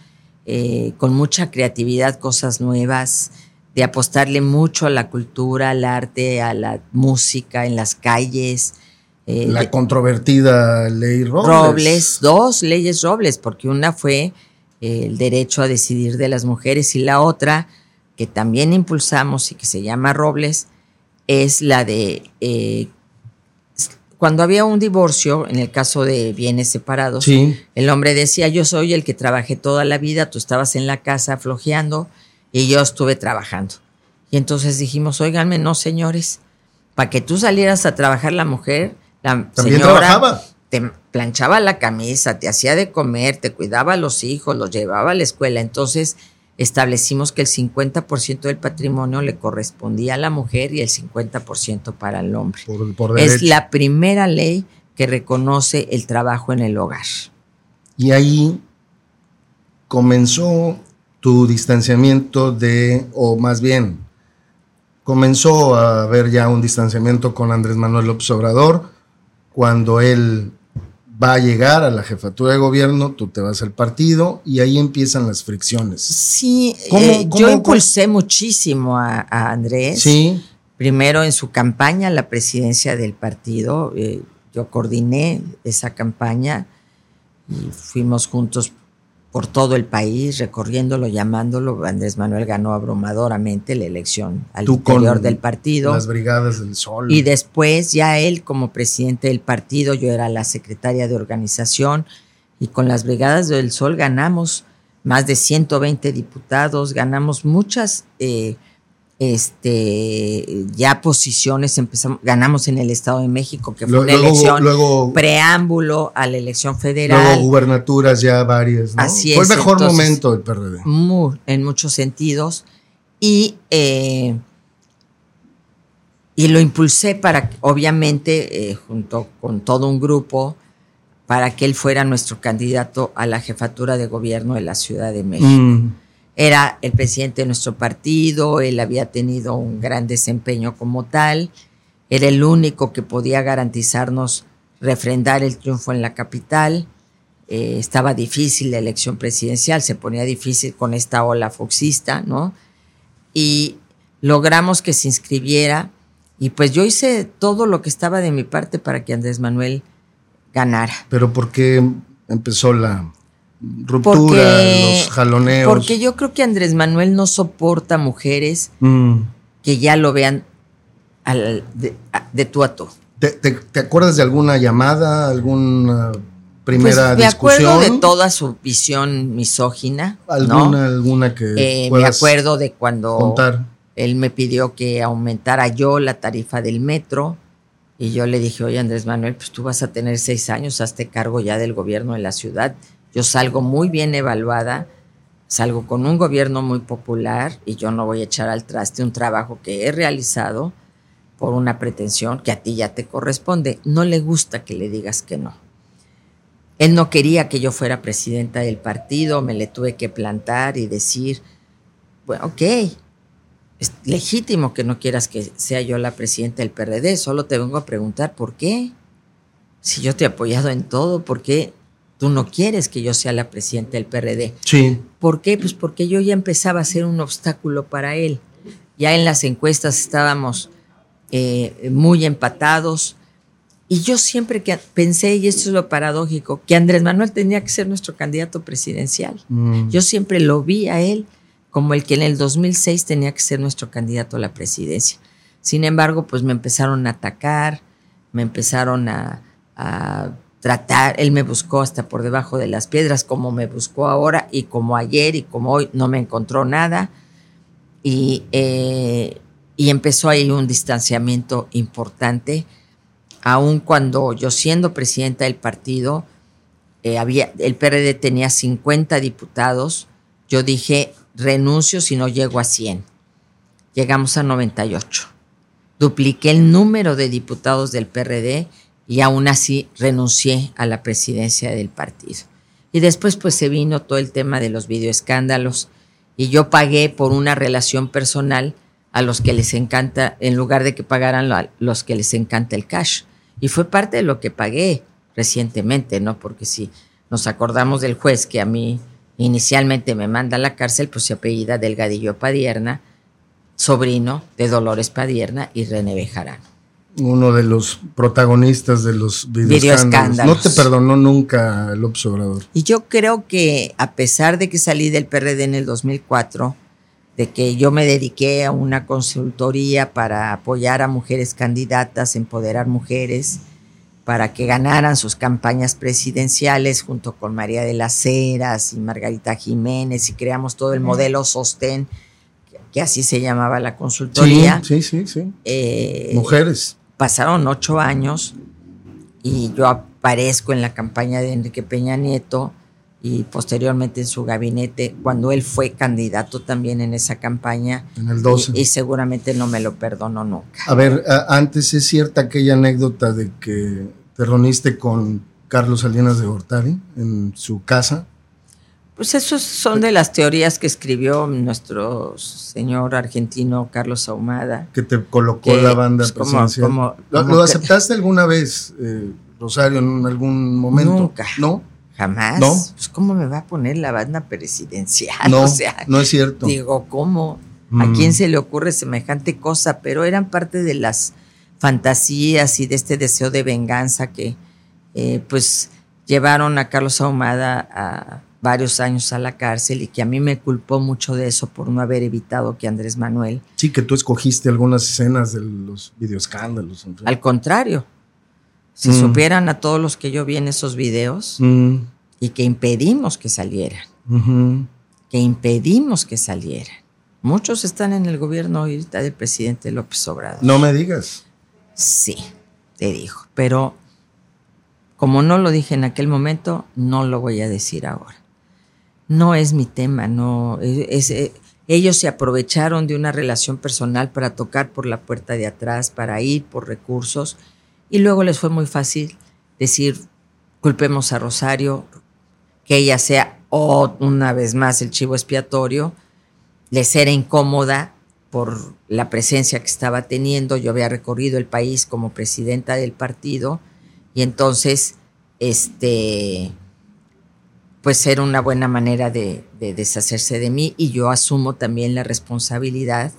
eh, con mucha creatividad cosas nuevas, de apostarle mucho a la cultura, al arte, a la música en las calles. eh, La de- controvertida ley Robles. Robles, dos leyes Robles, porque una fue el derecho a decidir de las mujeres y la otra, que también impulsamos y que se llama Robles, es la de eh, cuando había un divorcio, en el caso de bienes separados, Sí. el hombre decía, yo soy el que trabajé toda la vida, tú estabas en la casa flojeando y yo estuve trabajando. Y entonces dijimos, óiganme, no señores, para que tú salieras a trabajar la mujer, la También señora trabajaba. Te planchaba la camisa, te hacía de comer, te cuidaba a los hijos, los llevaba a la escuela. Entonces establecimos que el 50% del patrimonio le correspondía a la mujer y el 50% para el hombre. es la primera ley que reconoce el trabajo en el hogar. Y ahí comenzó tu distanciamiento de, o más bien, comenzó a haber ya un distanciamiento con Andrés Manuel López Obrador cuando él va a llegar a la jefatura de gobierno, tú te vas al partido y ahí empiezan las fricciones. Sí, eh, yo impulsé muchísimo a, Andrés. Sí. Primero en su campaña la presidencia del partido, eh, yo coordiné esa campaña y fuimos juntos por todo el país, recorriéndolo, llamándolo. Andrés Manuel ganó abrumadoramente la elección al interior del partido. Las Brigadas del Sol. Y después, ya él como presidente del partido, yo era la secretaria de organización, y con las Brigadas del Sol ganamos más de 120 diputados, ganamos muchas eh, este ya posiciones empezamos ganamos en el Estado de México que fue una elección preámbulo a la elección federal. Luego gubernaturas ya varias ¿no? así fue el mejor momento del PRD. en muchos sentidos. Y eh, y lo impulsé para obviamente eh, junto con todo un grupo para que él fuera nuestro candidato a la jefatura de gobierno de la Ciudad de México. Mm era el presidente de nuestro partido, él había tenido un gran desempeño como tal, era el único que podía garantizarnos refrendar el triunfo en la capital. Eh, estaba difícil la elección presidencial, se ponía difícil con esta ola foxista, ¿no? Y logramos que se inscribiera y pues yo hice todo lo que estaba de mi parte para que Andrés Manuel ganara. Pero ¿por qué empezó la, ruptura, los jaloneos. Porque yo creo que Andrés Manuel no soporta mujeres mm. que ya lo vean de, tú a tú. ¿Te, acuerdas de alguna llamada, alguna primera pues, me acuerdo de toda su visión misógina. ¿Alguna, alguna que eh, Me acuerdo de cuando él me pidió que aumentara yo la tarifa del metro. Y yo le dije, oye Andrés Manuel, pues tú vas a tener seis años, hazte cargo ya del gobierno de la ciudad yo salgo muy bien evaluada, salgo con un gobierno muy popular y yo no voy a echar al traste un trabajo que he realizado por una pretensión que a ti ya te corresponde. No le gusta que le digas que no. Él no quería que yo fuera presidenta del partido, me le tuve que plantar y decir, bueno, ok, es legítimo que no quieras que sea yo la presidenta del PRD, solo te vengo a preguntar por qué. Si yo te he apoyado en todo, ¿por qué Tú no quieres que yo sea la presidenta del PRD. Sí. ¿Por qué? Pues porque yo ya empezaba a ser un obstáculo para él. Ya en las encuestas estábamos eh, muy empatados. Y yo siempre que pensé, y esto es lo paradójico, que Andrés Manuel tenía que ser nuestro candidato presidencial. Mm. Yo siempre lo vi a él como el que en el 2006 tenía que ser nuestro candidato a la presidencia. Sin embargo, pues me empezaron a atacar, me empezaron a tratar, él me buscó hasta por debajo de las piedras, como me buscó ahora y como ayer y como hoy no me encontró nada. Y, eh, y empezó ahí un distanciamiento importante, aun cuando yo siendo presidenta del partido, eh, había, el PRD tenía 50 diputados, yo dije, renuncio si no llego a 100. Llegamos a 98. Dupliqué el número de diputados del PRD y aún así renuncié a la presidencia del partido. Y después pues se vino todo el tema de los videoescándalos y yo pagué por una relación personal a los que les encanta, en lugar de que pagaran a los que les encanta el cash. Y fue parte de lo que pagué recientemente, ¿no? Porque si nos acordamos del juez que a mí inicialmente me manda a la cárcel, pues se apellida Delgadillo Padierna, sobrino de Dolores Padierna y René Bejarano uno de los protagonistas de los videoescándalos. No te perdonó nunca el Obrador. Y yo creo que a pesar de que salí del PRD en el 2004, de que yo me dediqué a una consultoría para apoyar a mujeres candidatas, empoderar mujeres, para que ganaran sus campañas presidenciales junto con María de las Heras y Margarita Jiménez y creamos todo el modelo Sostén, que así se llamaba la consultoría. Sí, sí, sí. Eh, mujeres pasaron ocho años y yo aparezco en la campaña de Enrique Peña Nieto y posteriormente en su gabinete, cuando él fue candidato también en esa campaña. En el 12. Y, seguramente no me lo perdonó nunca. A ver, antes es cierta aquella anécdota de que te reuniste con Carlos Salinas de Gortari en su casa. Pues esos son de las teorías que escribió nuestro señor argentino Carlos Ahumada. Que te colocó la banda pues, presidencial. ¿Lo, aceptaste alguna vez, eh, Rosario, en algún momento? Nunca. ¿No? Jamás. ¿No? Pues cómo me va a poner la banda presidencial. No, o sea, no es cierto. Digo, ¿cómo? ¿A mm. quién se le ocurre semejante cosa? Pero eran parte de las fantasías y de este deseo de venganza que, eh, pues, llevaron a Carlos Ahumada a varios años a la cárcel y que a mí me culpó mucho de eso por no haber evitado que Andrés Manuel. Sí, que tú escogiste algunas escenas de los videoescándalos. Al contrario, si mm. supieran a todos los que yo vi en esos videos mm. y que impedimos que salieran, que impedimos que salieran. Muchos están en el gobierno ahorita del presidente López Obrador. No me digas. Sí, te dijo, pero como no lo dije en aquel momento, no lo voy a decir ahora no es mi tema, no eh, ellos se aprovecharon de una relación personal para tocar por la puerta de atrás, para ir por recursos y luego les fue muy fácil decir culpemos a Rosario, que ella sea una vez más el chivo expiatorio, les era incómoda por la presencia que estaba teniendo, yo había recorrido el país como presidenta del partido y entonces este pues era una buena manera de, deshacerse de mí y yo asumo también la responsabilidad,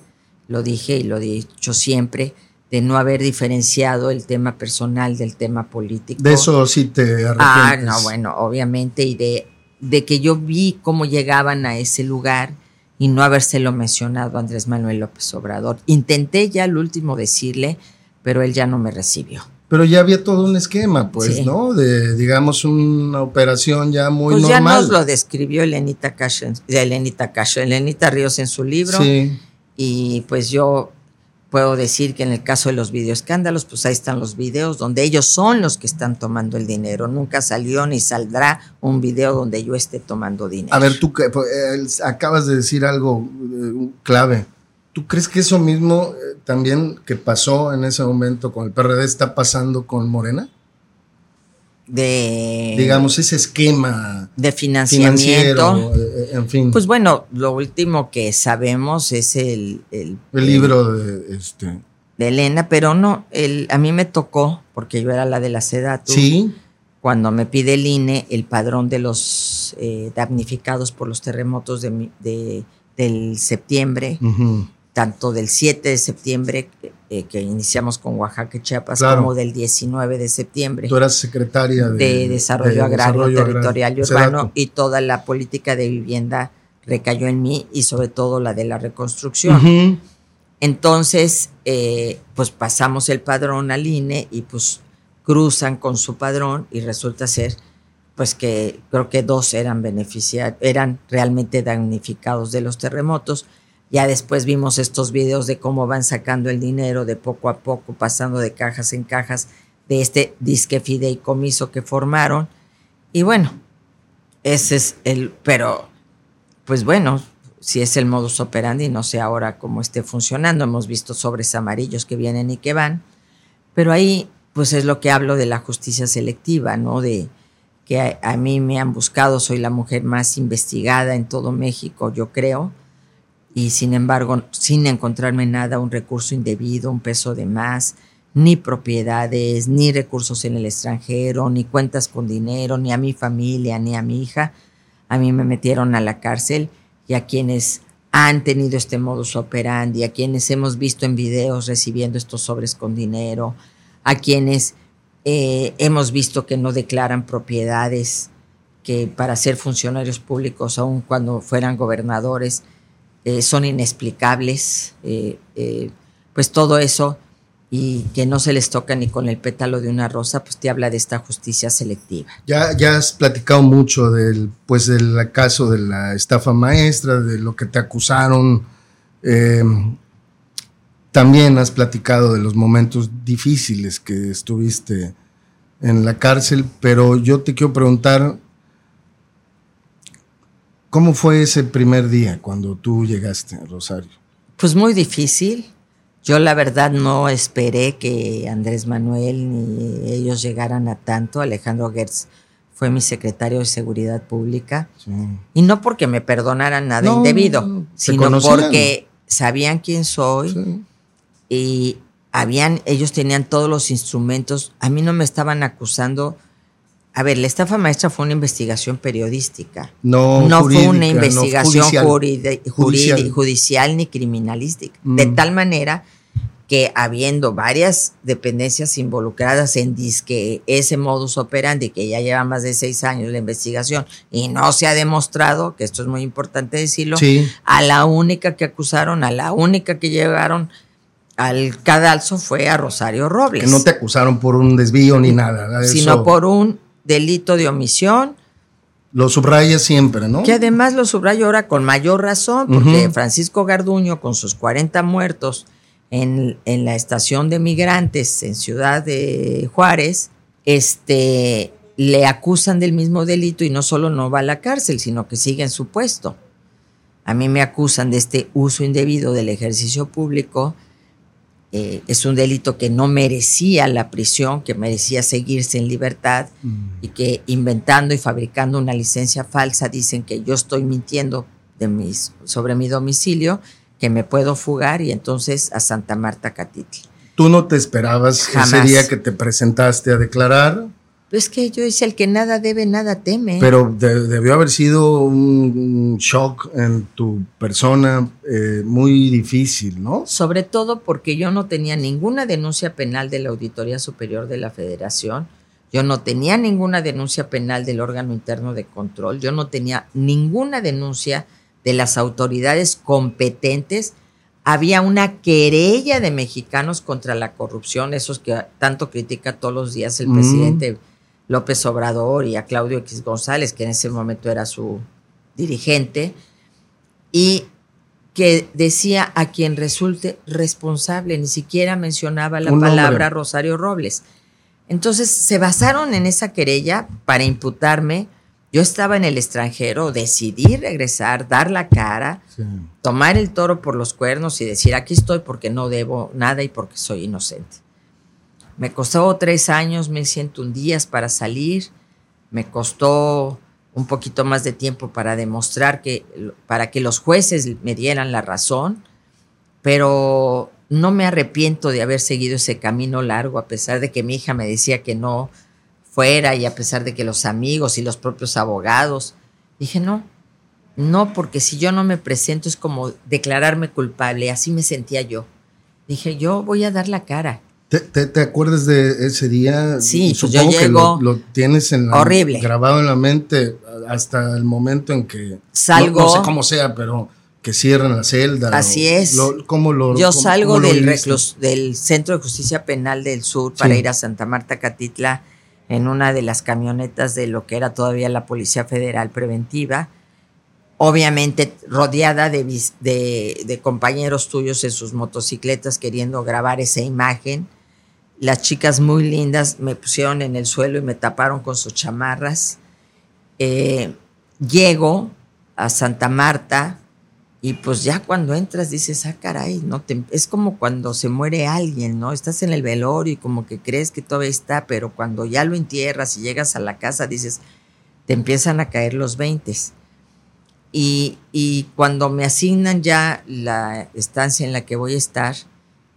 lo dije y lo he dicho siempre, de no haber diferenciado el tema personal del tema político. De eso sí te arrepientes. Ah, no, bueno, obviamente, y de, de que yo vi cómo llegaban a ese lugar y no habérselo mencionado a Andrés Manuel López Obrador. Intenté ya al último decirle, pero él ya no me recibió. Pero ya había todo un esquema, pues, ¿no? De, digamos, una operación ya muy pues normal. ya nos lo describió Elenita Cash, Elenita Elenita Ríos en su libro. Sí. Y pues yo puedo decir que en el caso de los videoescándalos, pues ahí están los videos donde ellos son los que están tomando el dinero. Nunca salió ni saldrá un video donde yo esté tomando dinero. A ver, tú pues, acabas de decir algo eh, clave. ¿Tú crees que eso mismo eh, también que pasó en ese momento con el PRD está pasando con Morena? De. Digamos, ese esquema. De financiamiento. Eh, eh, en fin. Pues bueno, lo último que sabemos es el. El, libro de este. De Elena, pero no, el, a mí me tocó, porque yo era la de la SEDATU. Sí. Cuando me pide el INE el padrón de los damnificados por los terremotos de, del septiembre tanto del 7 de septiembre, eh, que iniciamos con Oaxaca y Chiapas, como del 19 de septiembre. Tú eras secretaria de, Desarrollo Agrario, Territorial y Urbano, y toda la política de vivienda recayó en mí y sobre todo la de la reconstrucción. Entonces, eh, pues pasamos el padrón al INE y pues cruzan con su padrón y resulta ser pues que creo que dos eran beneficiarios, eran realmente damnificados de los terremotos ya después vimos estos videos de cómo van sacando el dinero de poco a poco, pasando de cajas en cajas de este disque fideicomiso que formaron. Y bueno, ese es el, pero pues bueno, si es el modus operandi, no sé ahora cómo esté funcionando. Hemos visto sobres amarillos que vienen y que van, pero ahí pues es lo que hablo de la justicia selectiva, ¿no? De que a, a mí me han buscado, soy la mujer más investigada en todo México, yo creo y sin embargo, sin encontrarme nada, un recurso indebido, un peso de más, ni propiedades, ni recursos en el extranjero, ni cuentas con dinero, ni a mi familia, ni a mi hija, a mí me metieron a la cárcel y a quienes han tenido este modus operandi, a quienes hemos visto en videos recibiendo estos sobres con dinero, a quienes eh, hemos visto que no declaran propiedades que para ser funcionarios públicos, aun cuando fueran gobernadores, eh, son inexplicables, eh, eh, pues todo eso y que no se les toca ni con el pétalo de una rosa, pues te habla de esta justicia selectiva. Ya, ya has platicado mucho del, pues del caso de la estafa maestra, de lo que te acusaron. también has platicado de los momentos difíciles que estuviste en la cárcel, pero yo te quiero preguntar, ¿cómo fue ese primer día cuando tú llegaste a Rosario? Pues muy difícil. Yo la verdad no esperé que Andrés Manuel ni ellos llegaran a tanto. Alejandro Gertz fue mi secretario de Seguridad Pública. Y no porque me perdonaran nada indebido, sino porque sabían quién soy y habían, ellos tenían todos los instrumentos. A mí no me estaban acusando. A ver, la estafa maestra fue una investigación periodística. No, no fue una investigación judicial. ni criminalística. De mm. tal manera que habiendo varias dependencias involucradas en disque ese modus operandi, que ya lleva más de seis años la investigación y no se ha demostrado, que esto es muy importante decirlo, a la única que acusaron, a la única que llevaron al cadalso fue a Rosario Robles. Que no te acusaron por un desvío ni nada. Sino por un delito de omisión. Lo subraya siempre, ¿no? Que además lo subrayo ahora con mayor razón, porque Francisco Garduño, con sus 40 muertos, en, la estación de migrantes en Ciudad de Juárez, este, le acusan del mismo delito y no solo no va a la cárcel, sino que sigue en su puesto. A mí me acusan de este uso indebido del ejercicio público. Eh, es un delito que no merecía la prisión, que merecía seguirse en libertad mm. y que inventando y fabricando una licencia falsa dicen que yo estoy mintiendo de mis, sobre mi domicilio que me puedo fugar y entonces a Santa Marta Catitl. ¿Tú no te esperabas ese día que te presentaste a declarar? Pues que yo decía, el que nada debe, nada teme. Pero debió haber sido un shock en tu persona eh, muy difícil, ¿no? Sobre todo porque yo no tenía ninguna denuncia penal de la Auditoría Superior de la Federación, yo no tenía ninguna denuncia penal del órgano interno de control, yo no tenía ninguna denuncia de las autoridades competentes, había una querella de mexicanos contra la corrupción, esos que tanto critica todos los días el mm. presidente López Obrador y a Claudio X González, que en ese momento era su dirigente, y que decía a quien resulte responsable, ni siquiera mencionaba la palabra Rosario Robles. Entonces se basaron en esa querella para imputarme yo estaba en el extranjero, decidí regresar, dar la cara, tomar el toro por los cuernos y decir, aquí estoy porque no debo nada y porque soy inocente. Me costó tres años, me siento un días para salir, me costó un poquito más de tiempo para demostrar que, para que los jueces me dieran la razón, pero no me arrepiento de haber seguido ese camino largo, a pesar de que mi hija me decía que no, fuera y a pesar de que los amigos y los propios abogados, dije no, no, porque si yo no me presento es como declararme culpable, así me sentía yo. Dije, yo voy a dar la cara. ¿Te, acuerdas de ese día? Sí, pues yo llego. lo, tienes en horrible. grabado en la mente hasta el momento en que. Salgo. No, sé cómo sea, pero que cierran la celda. Así es. ¿cómo lo, yo salgo del, del Centro de Justicia Penal del Sur para ir a Santa Marta Catitla en una de las camionetas de lo que era todavía la Policía Federal Preventiva, obviamente rodeada de, de, compañeros tuyos en sus motocicletas queriendo grabar esa imagen. Las chicas muy lindas me pusieron en el suelo y me taparon con sus chamarras. Eh, llego a Santa Marta, y pues ya cuando entras dices, ah, caray, no es como cuando se muere alguien, ¿no? Estás en el velorio y como que crees que todavía está, pero cuando ya lo entierras y llegas a la casa dices, te empiezan a caer los veintes. Y, y, cuando me asignan ya la estancia en la que voy a estar,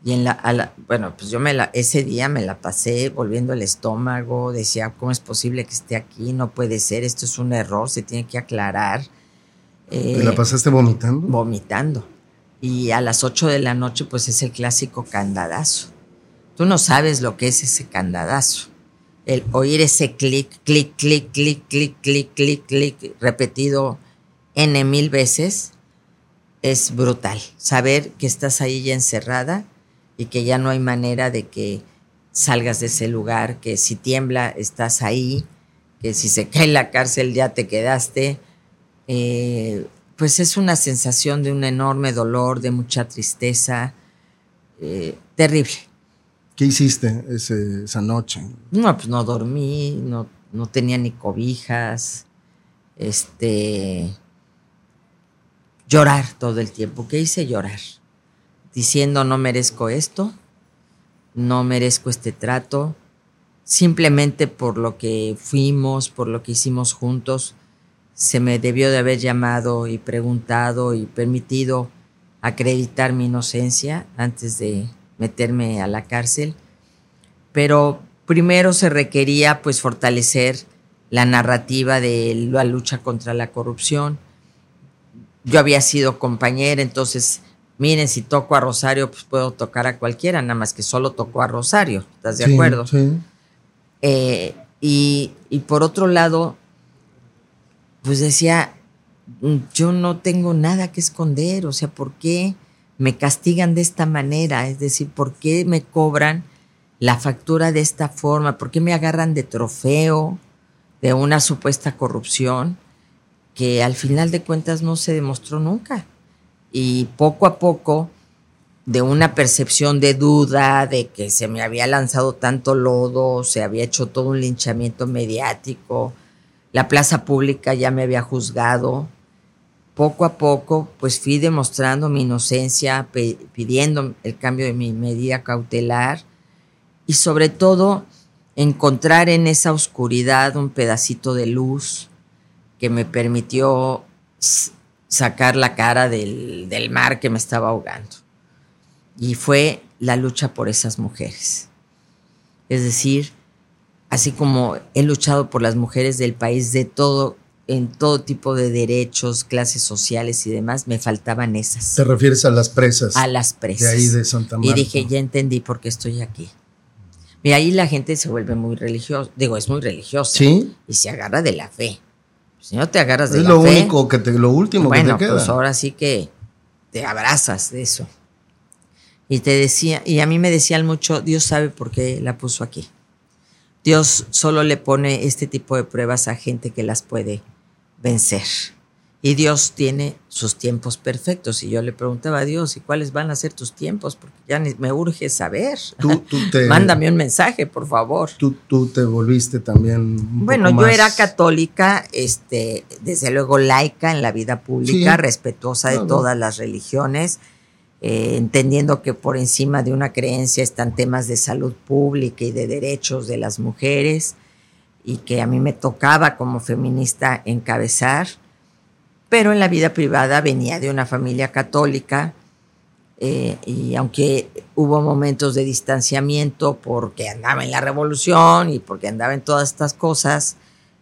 y en la, bueno, pues yo me la, ese día me la pasé volviendo el estómago, decía, ¿cómo es posible que esté aquí? No puede ser, esto es un error, se tiene que aclarar ¿Te la pasaste vomitando? Vomitando. Y a las 8 de la noche, pues es el clásico candadazo. Tú no sabes lo que es ese candadazo. El oír ese clic, clic, clic, clic, clic, clic, clic, clic, repetido N mil veces, es brutal. Saber que estás ahí ya encerrada y que ya no hay manera de que salgas de ese lugar, que si tiembla estás ahí, que si se cae la cárcel ya te quedaste eh, pues es una sensación de un enorme dolor, de mucha tristeza, eh, terrible. ¿Qué hiciste esa noche? No, pues no dormí, no, no tenía ni cobijas. Este. Llorar todo el tiempo. ¿Qué hice? Llorar. Diciendo, no merezco esto, no merezco este trato, simplemente por lo que fuimos, por lo que hicimos juntos, se me debió de haber llamado y preguntado y permitido acreditar mi inocencia antes de meterme a la cárcel. Pero primero se requería pues fortalecer la narrativa de la lucha contra la corrupción. Yo había sido compañera, entonces, miren, si toco a Rosario, pues puedo tocar a cualquiera, nada más que solo toco a Rosario, ¿estás de acuerdo? Sí. Eh, y, y por otro lado, pues decía, mm, yo no tengo nada que esconder, o sea, ¿por qué me castigan de esta manera? Es decir, ¿por qué me cobran la factura de esta forma? ¿Por qué me agarran de trofeo de una supuesta corrupción que al final de cuentas no se demostró nunca? Y poco a poco, de una percepción de duda, de que se me había lanzado tanto lodo, se había hecho todo un linchamiento mediático, la plaza pública ya me había juzgado. Poco a poco, pues fui demostrando mi inocencia, pidiendo el cambio de mi medida cautelar y sobre todo encontrar en esa oscuridad un pedacito de luz que me permitió sacar la cara del, del mar que me estaba ahogando. Y fue la lucha por esas mujeres. Es decir, así como he luchado por las mujeres del país de todo, en todo tipo de derechos, clases sociales y demás, me faltaban esas. ¿Te refieres a las presas? A las presas. De ahí de Santa Marta. Y dije, ya entendí por qué estoy aquí. Y ahí la gente se vuelve muy religiosa, digo, es muy religiosa. Sí. Y se agarra de la fe. Si no te agarras de la fe. Es lo único que te, lo último que te queda. Pues ahora sí que te abrazas de eso. Y te decía, y a mí me decían mucho, Dios sabe por qué la puso aquí. Dios solo le pone este tipo de pruebas a gente que las puede vencer. Y Dios tiene sus tiempos perfectos. Y yo le preguntaba a Dios, ¿y cuáles van a ser tus tiempos? Porque ya me urge saber. Mándame un mensaje, por favor. Tú, tú te volviste también. bueno, yo era católica, este, desde luego laica en la vida pública, respetuosa de todas las religiones eh, entendiendo que por encima de una creencia están temas de salud pública y de derechos de las mujeres, y que a mí me tocaba como feminista encabezar, pero en la vida privada venía de una familia católica, eh, y aunque hubo momentos de distanciamiento porque andaba en la revolución y porque andaba en todas estas cosas,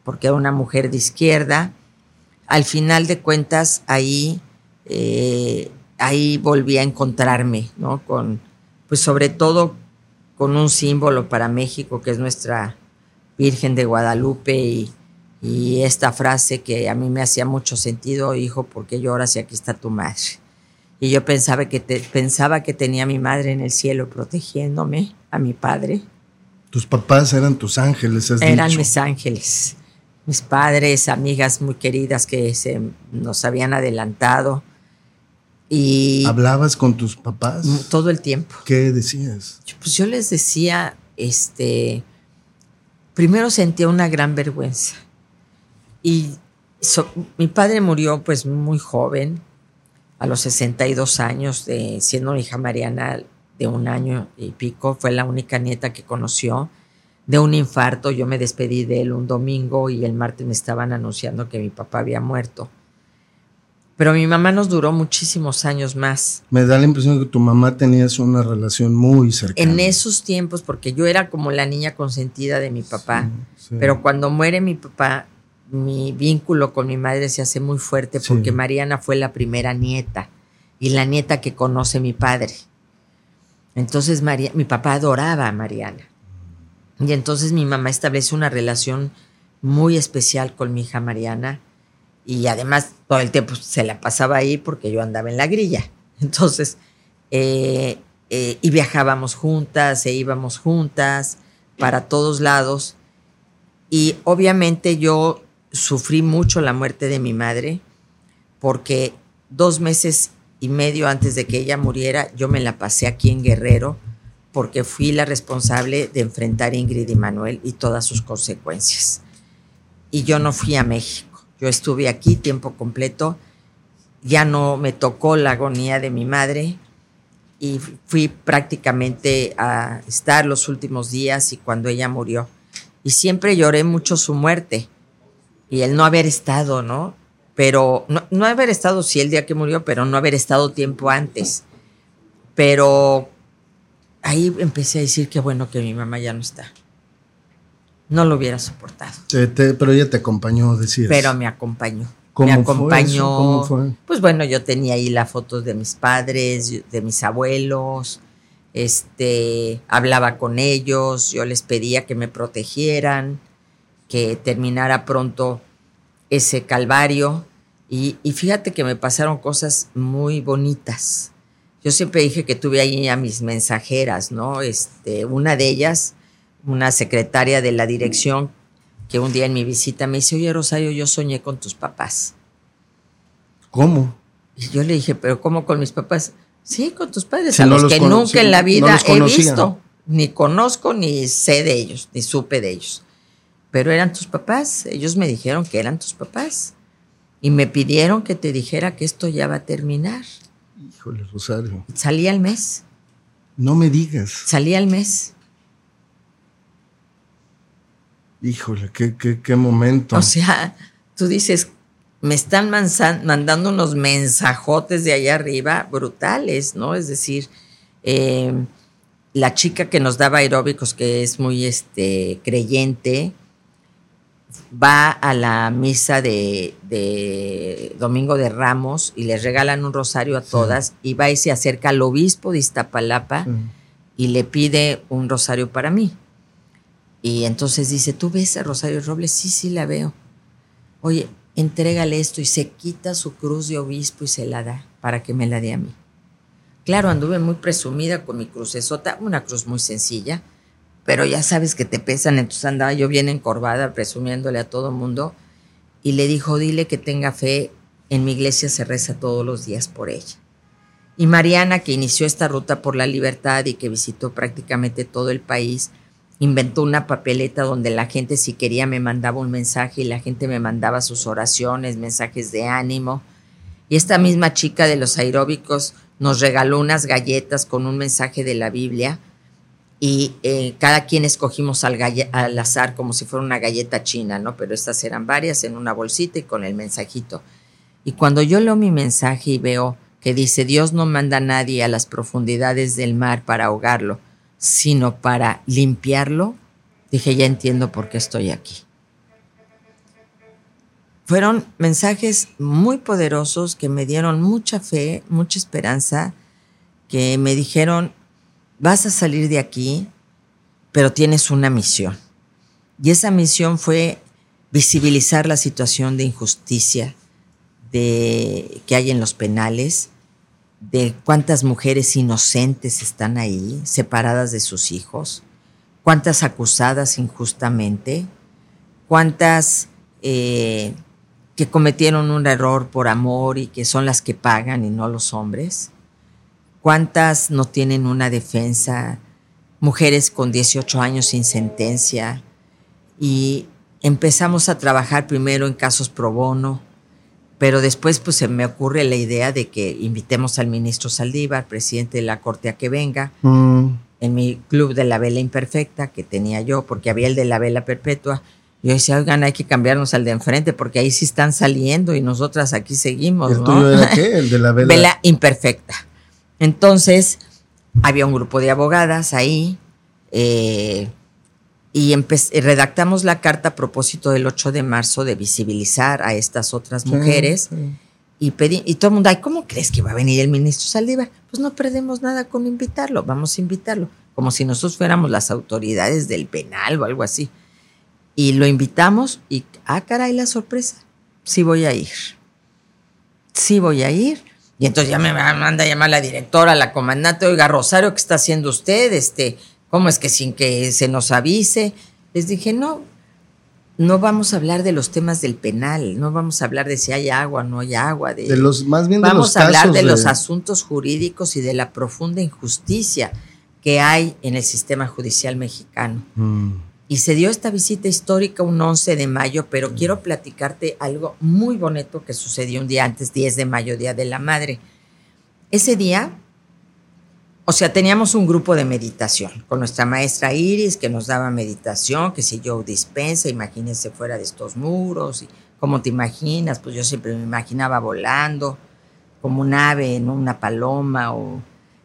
porque era una mujer de izquierda, al final de cuentas ahí eh, ahí volví a encontrarme, ¿no? Con, pues sobre todo con un símbolo para México que es nuestra Virgen de Guadalupe y, esta frase que a mí me hacía mucho sentido, hijo, ¿por qué lloras si aquí está tu madre? Y yo pensaba que, pensaba que tenía a mi madre en el cielo protegiéndome, a mi padre. Tus papás eran tus ángeles, has Eran mis ángeles, mis padres, amigas muy queridas que se nos habían adelantado y ¿Hablabas con tus papás? Mm, todo el tiempo. ¿Qué decías? Pues yo les decía, este, primero sentía una gran vergüenza. Y mi padre murió pues muy joven, a los 62 años, de, siendo hija Mariana de un año y pico, fue la única nieta que conoció de un infarto. Yo me despedí de él un domingo y el martes me estaban anunciando que mi papá había muerto. Pero mi mamá nos duró muchísimos años más. Me da la impresión de que tu mamá tenías una relación muy cercana. En esos tiempos, porque yo era como la niña consentida de mi papá. Pero cuando muere mi papá, mi vínculo con mi madre se hace muy fuerte porque Mariana fue la primera nieta y la nieta que conoce mi padre. Entonces María, mi papá adoraba a Mariana. Y entonces mi mamá establece una relación muy especial con mi hija Mariana y además todo el tiempo se la pasaba ahí porque yo andaba en la grilla. Entonces, eh, eh, y viajábamos juntas e íbamos juntas para todos lados. Y obviamente yo sufrí mucho la muerte de mi madre porque dos meses y medio antes de que ella muriera, yo me la pasé aquí en Guerrero porque fui la responsable de enfrentar a Ingrid y Manuel y todas sus consecuencias. Y yo no fui a México, yo estuve aquí tiempo completo, ya no me tocó la agonía de mi madre y fui prácticamente a estar los últimos días y cuando ella murió. Y siempre lloré mucho su muerte y el no haber estado, ¿no? Pero no, no haber estado, sí, el día que murió, pero no haber estado tiempo antes. Pero ahí empecé a decir que bueno que mi mamá ya no está. No lo hubiera soportado. pero ella te acompañó, decías. Pero me acompañó. me acompañó. ¿Cómo fue? Pues bueno, yo tenía ahí las fotos de mis padres, de mis abuelos. Este, hablaba con ellos, yo les pedía que me protegieran, que terminara pronto ese calvario. Y, y fíjate que me pasaron cosas muy bonitas yo siempre dije que tuve ahí a mis mensajeras, ¿no? Este, una de ellas, una secretaria de la dirección, que un día en mi visita me dice, oye Rosario, yo soñé con tus papás. ¿Cómo? Y yo le dije, pero ¿cómo con mis papás? Sí, con tus padres, a los, que nunca en la vida he visto, ni conozco, ni sé de ellos, ni supe de ellos. Pero eran tus papás, ellos me dijeron que eran tus papás. Y me pidieron que te dijera que esto ya va a terminar. Híjole, Rosario. Salía al mes. No me digas. Salía al mes. Híjole, qué, qué, qué momento. O sea, tú dices, me están mandando unos mensajotes de allá arriba brutales, ¿no? Es decir, eh, la chica que nos daba aeróbicos, que es muy este, creyente, va a la misa de, Domingo de Ramos y les regalan un rosario a todas y va y se acerca al obispo de Iztapalapa y le pide un rosario para mí. Y entonces dice, ¿tú ves a Rosario Robles? Sí, sí, la veo. Oye, entrégale esto y se quita su cruz de obispo y se la da para que me la dé a mí. Claro, anduve muy presumida con mi crucesota, una cruz muy sencilla, pero ya sabes que te pesan, entonces andaba yo bien encorvada, presumiéndole a todo mundo, y le dijo, dile que tenga fe, en mi iglesia se reza todos los días por ella. Y Mariana, que inició esta ruta por la libertad y que visitó prácticamente todo el país, inventó una papeleta donde la gente si quería me mandaba un mensaje y la gente me mandaba sus oraciones, mensajes de ánimo. Y esta misma chica de los aeróbicos nos regaló unas galletas con un mensaje de la Biblia y eh, cada quien escogimos al, al, azar como si fuera una galleta china, ¿no? Pero estas eran varias en una bolsita y con el mensajito. Y cuando yo leo mi mensaje y veo que dice, Dios no manda a nadie a las profundidades del mar para ahogarlo, sino para limpiarlo, dije, ya entiendo por qué estoy aquí. Fueron mensajes muy poderosos que me dieron mucha fe, mucha esperanza, que me dijeron, vas a salir de aquí, pero tienes una misión. Y esa misión fue visibilizar la situación de injusticia de, que hay en los penales, de cuántas mujeres inocentes están ahí, separadas de sus hijos, cuántas acusadas injustamente, cuántas eh, que cometieron un error por amor y que son las que pagan y no los hombres. ¿Cuántas no tienen una defensa? Mujeres con 18 años sin sentencia. Y empezamos a trabajar primero en casos pro bono, pero después pues se me ocurre la idea de que invitemos al ministro Saldívar, presidente de la Corte, a que venga. Mm. En mi club de la vela imperfecta que tenía yo, porque había el de la vela perpetua. Yo decía, oigan, hay que cambiarnos al de enfrente porque ahí sí están saliendo y nosotras aquí seguimos. ¿El tuyo era qué? El de la vela. Vela imperfecta. Entonces, había un grupo de abogadas ahí eh, y redactamos la carta a propósito del 8 de marzo de visibilizar a estas otras mujeres. Y, pedí, y todo el mundo, ay, ¿cómo crees que va a venir el ministro Saldívar? Pues no perdemos nada con invitarlo, vamos a invitarlo, como si nosotros fuéramos las autoridades del penal o algo así. Y lo invitamos y, ah, caray, la sorpresa, sí voy a ir. Sí voy a ir. Y entonces ya me manda a llamar la directora, la comandante, oiga, Rosario, ¿qué está haciendo usted? Este, ¿Cómo es que sin que se nos avise? Les dije, no, no vamos a hablar de los temas del penal, no vamos a hablar de si hay agua o no hay agua. De, los, más bien vamos a hablar de, los asuntos jurídicos y de la profunda injusticia que hay en el sistema judicial mexicano. Mm. Y se dio esta visita histórica un 11 de mayo, pero quiero platicarte algo muy bonito que sucedió un día antes, 10 de mayo, Día de la Madre. Ese día, o sea, teníamos un grupo de meditación con nuestra maestra Iris que nos daba meditación, que si yo dispensa, imagínense fuera de estos muros, y cómo te imaginas, pues yo siempre me imaginaba volando como un ave, en una paloma o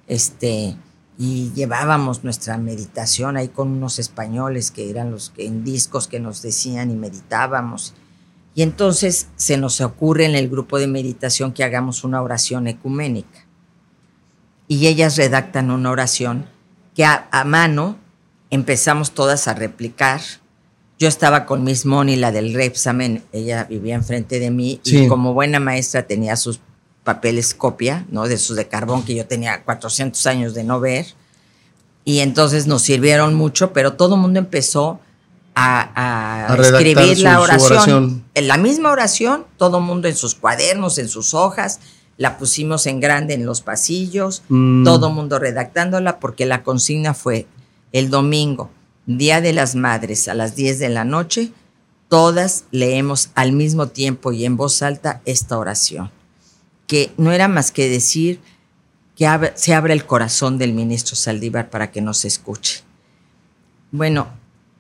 este y llevábamos nuestra meditación ahí con unos españoles que eran los que en discos que nos decían y meditábamos. Y entonces se nos ocurre en el grupo de meditación que hagamos una oración ecuménica. Y ellas redactan una oración que a, a mano empezamos todas a replicar. Yo estaba con Miss Moni, la del Repsamen, ella vivía enfrente de mí Sí. y como buena maestra tenía sus papeles copia, ¿no? De esos de carbón que yo tenía 400 años de no ver. Y entonces nos sirvieron mucho, pero todo el mundo empezó a, a escribir su- la oración. En la misma oración, todo el mundo en sus cuadernos, en sus hojas, la pusimos en grande en los pasillos, Mm. todo el mundo redactándola, porque la consigna fue el domingo, Día de las Madres, a las 10 de la noche, todas leemos al mismo tiempo y en voz alta esta oración, que no era más que decir que se abre el corazón del ministro Saldívar para que nos escuche. Bueno,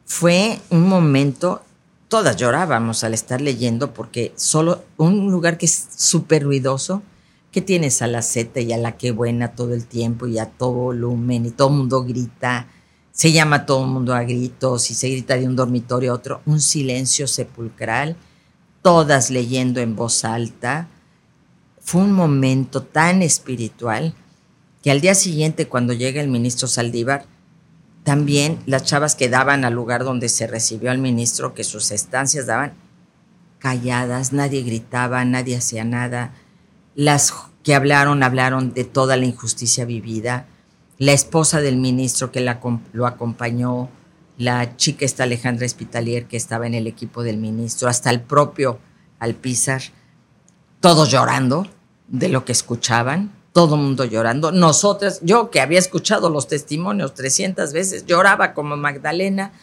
fue un momento, todas llorábamos al estar leyendo porque solo un lugar que es súper ruidoso, que tienes a la Z y a la que buena todo el tiempo y a todo volumen y todo el mundo grita, se llama todo el mundo a gritos y se grita de un dormitorio a otro, un silencio sepulcral, todas leyendo en voz alta. Fue un momento tan espiritual que al día siguiente cuando llega el ministro Saldívar, también las chavas que daban al lugar donde se recibió al ministro, que sus estancias daban calladas, nadie gritaba, nadie hacía nada. Las que hablaron, hablaron de toda la injusticia vivida. La esposa del ministro que la lo acompañó, la chica esta Alejandra Espitalier que estaba en el equipo del ministro, hasta el propio Alpizar, todos llorando de lo que escuchaban, todo el mundo llorando. Nosotras, yo que había escuchado los testimonios 300 veces, lloraba como Magdalena,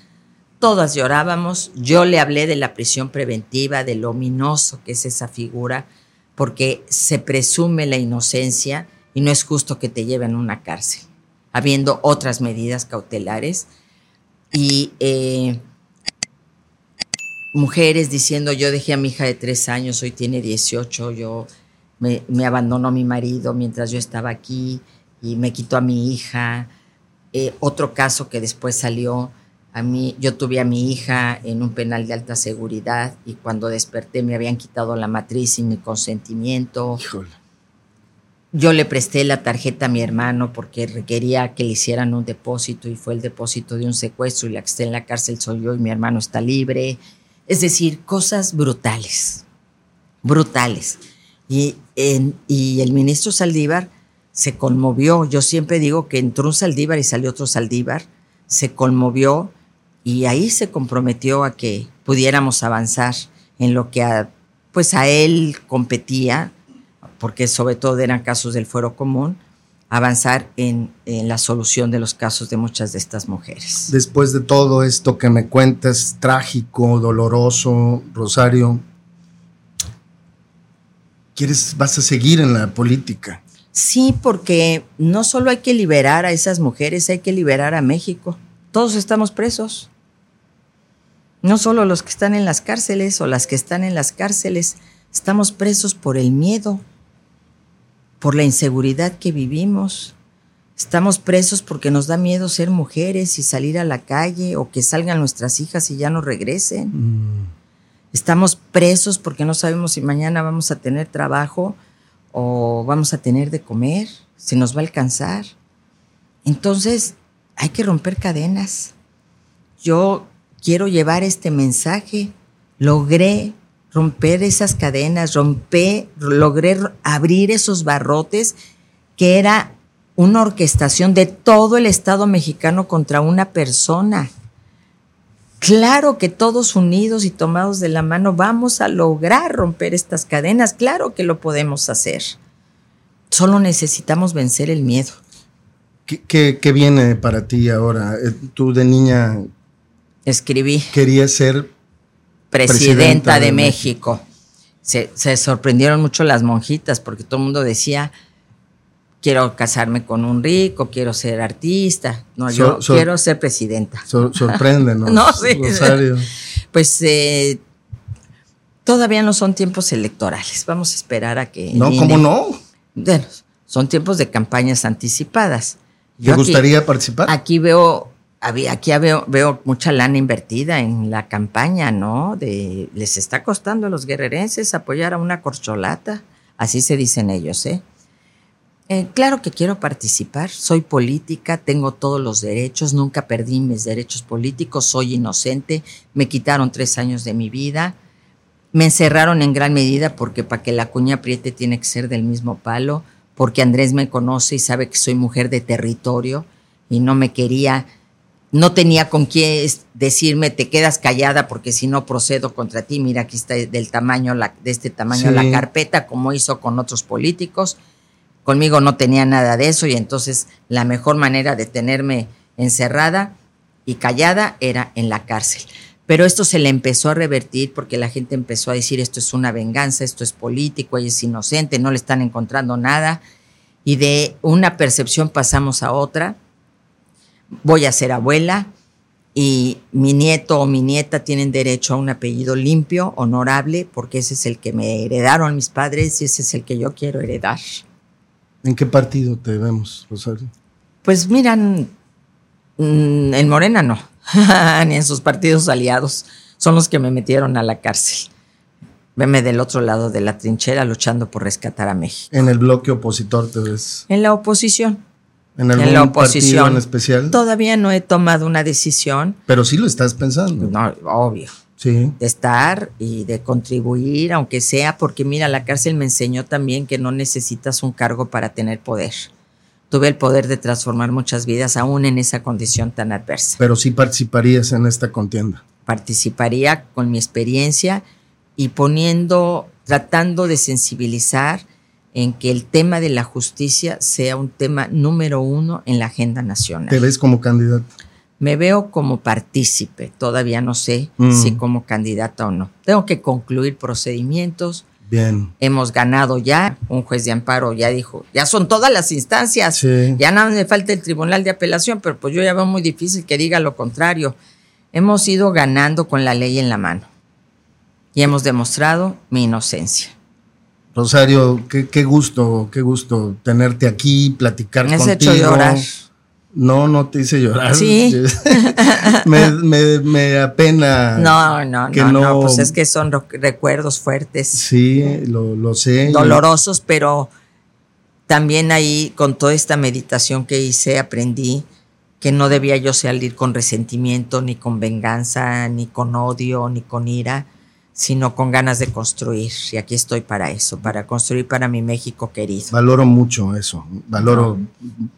todas llorábamos. Yo le hablé de la prisión preventiva, de lo ominoso que es esa figura, porque se presume la inocencia y no es justo que te lleven a una cárcel, habiendo otras medidas cautelares. Y eh, mujeres diciendo, yo dejé a mi hija de tres años, hoy tiene 18, yo me, me abandonó mi marido mientras yo estaba aquí y me quitó a mi hija. Eh, otro caso que después salió, a mí, yo tuve a mi hija en un penal de alta seguridad y cuando desperté me habían quitado la matriz sin mi consentimiento. Híjole. Yo le presté la tarjeta a mi hermano porque requería que le hicieran un depósito y fue el depósito de un secuestro y la que está en la cárcel soy yo y mi hermano está libre. Es decir, cosas brutales, brutales. Y, el ministro Saldívar se conmovió. Yo siempre digo que entró un Saldívar y salió otro Saldívar. Se conmovió y ahí se comprometió a que pudiéramos avanzar en lo que pues a él competía, porque sobre todo eran casos del fuero común, avanzar en, en la solución de los casos de muchas de estas mujeres. Después de todo esto que me cuentas, trágico, doloroso, Rosario, ¿quieres, vas a seguir en la política? Sí, porque no solo hay que liberar a esas mujeres, hay que liberar a México. Todos estamos presos. No solo los que están en las cárceles o las que están en las cárceles, estamos presos por el miedo, por la inseguridad que vivimos. Estamos presos porque nos da miedo ser mujeres y salir a la calle o que salgan nuestras hijas y ya no regresen. Estamos presos porque no sabemos si mañana vamos a tener trabajo o vamos a tener de comer, si nos va a alcanzar. Entonces, hay que romper cadenas. Yo quiero llevar este mensaje. Logré romper esas cadenas, rompé, logré abrir esos barrotes que era una orquestación de todo el Estado mexicano contra una persona. Claro que todos unidos y tomados de la mano vamos a lograr romper estas cadenas, claro que lo podemos hacer. Solo necesitamos vencer el miedo. ¿Qué, qué, viene para ti ahora? Eh, Tú de niña Escribí querías ser presidenta, de, México. Se, se sorprendieron mucho las monjitas porque todo el mundo decía, quiero casarme con un rico, quiero ser artista. No, yo So- so- quiero ser presidenta. Sor- sorpréndenos, No, sí. Rosario. Pues eh, todavía no son tiempos electorales. Vamos a esperar a que. No, ¿cómo no? Bueno, son tiempos de campañas anticipadas. ¿Te Yo aquí- gustaría participar? Aquí veo, había- aquí veo, veo mucha lana invertida en la campaña, ¿no? De, les está costando a los guerrerenses apoyar a una corcholata, así se dicen ellos, ¿eh? Eh, claro que quiero participar, soy política, tengo todos los derechos, nunca perdí mis derechos políticos, soy inocente, me quitaron tres años de mi vida, me encerraron en gran medida porque para que la cuña apriete tiene que ser del mismo palo, porque Andrés me conoce y sabe que soy mujer de territorio y no me quería, no tenía con quién decirme te quedas callada porque si no procedo contra ti, mira aquí está del tamaño, la- de este tamaño Sí. la carpeta, como hizo con otros políticos. Conmigo no tenía nada de eso y entonces la mejor manera de tenerme encerrada y callada era en la cárcel. Pero esto se le empezó a revertir porque la gente empezó a decir esto es una venganza, esto es político, ella es inocente, no le están encontrando nada. Y de una percepción pasamos a otra. Voy a ser abuela y mi nieto o mi nieta tienen derecho a un apellido limpio, honorable, porque ese es el que me heredaron mis padres y ese es el que yo quiero heredar. ¿En qué partido te vemos, Rosario? Pues miran, en Morena no, ni en sus partidos aliados. Son los que me metieron a la cárcel. Veme del otro lado de la trinchera luchando por rescatar a México. En el bloque opositor te ves. En la oposición. ¿En algún en la partido oposición. en especial? Todavía no he tomado una decisión, Pero sí lo estás pensando. no, obvio, Sí. de estar y de contribuir, aunque sea, porque mira, la cárcel me enseñó también que no necesitas un cargo para tener poder. Tuve el poder de transformar muchas vidas aún en esa condición tan adversa. Pero sí participarías en esta contienda. participaría con mi experiencia y poniendo, tratando de sensibilizar en que el tema de la justicia sea un tema número uno en la agenda nacional. ¿Te ves como candidato? Me veo como partícipe, todavía no sé Mm. si como candidata o no. Tengo que concluir procedimientos. Bien. Hemos ganado ya, un juez de amparo ya dijo, ya son todas las instancias, Sí. ya nada me falta el tribunal de apelación, pero pues yo ya veo muy difícil que diga lo contrario. Hemos ido ganando con la ley en la mano y hemos demostrado mi inocencia. Rosario, qué, qué gusto, qué gusto tenerte aquí, platicar Me has contigo. hecho llorar. No, no te hice llorar. Sí. me, me, me apena. No, no, que no, no, no- pues es que son recuerdos fuertes. Sí, lo, lo sé. dolorosos, pero también ahí con toda esta meditación que hice aprendí que no debía yo salir con resentimiento, ni con venganza, ni con odio, ni con ira, sino con ganas de construir. Y aquí estoy para eso, para construir para mi México querido. Valoro mucho eso. Valoro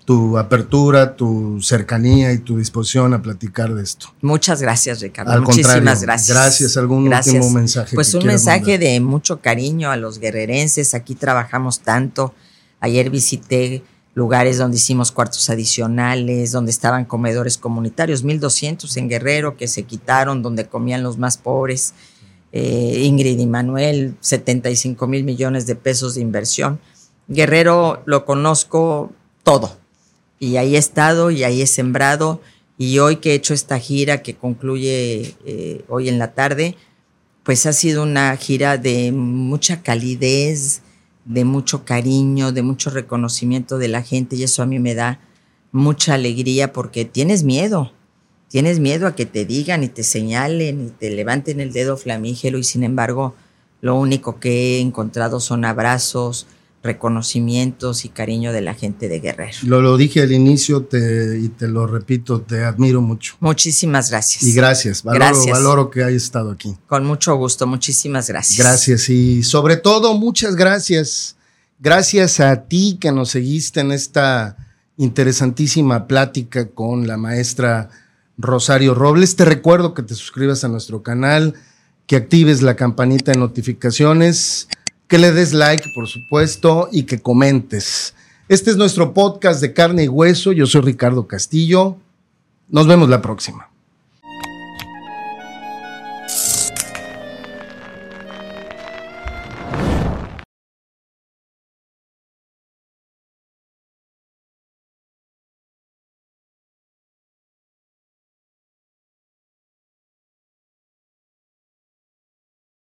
tu apertura, tu cercanía y tu disposición a platicar de esto. Muchas gracias, Ricardo. Al Muchísimas gracias. gracias. ¿Algún último mensaje Pues que un mensaje mandar? de mucho cariño a los guerrerenses. Aquí trabajamos tanto. Ayer visité lugares donde hicimos cuartos adicionales, donde estaban comedores comunitarios, 1200 en Guerrero que se quitaron, donde comían los más pobres. Eh, Ingrid y Manuel, 75 mil millones de pesos de inversión. Guerrero lo conozco todo. Y ahí he estado y ahí he sembrado. Y hoy que he hecho esta gira que concluye eh, hoy en la tarde, pues ha sido una gira de mucha calidez, de mucho cariño, de mucho reconocimiento de la gente. Y eso a mí me da mucha alegría porque tienes miedo, tienes miedo a que te digan y te señalen y te levanten el dedo flamígero y sin embargo lo único que he encontrado son abrazos, reconocimientos y cariño de la gente de Guerrero. Lo, lo dije al inicio te, y te lo repito, te admiro mucho. Muchísimas gracias. Y gracias. Valoro, Gracias. valoro que hayas estado aquí. Con mucho gusto, muchísimas gracias. Gracias y sobre todo muchas gracias. Gracias a ti que nos seguiste en esta interesantísima plática con la maestra Rosario Robles. Te recuerdo que te suscribas a nuestro canal, que actives la campanita de notificaciones, que le des like, por supuesto, y que comentes. Este es nuestro podcast de carne y hueso. Yo soy Ricardo Castillo. Nos vemos la próxima.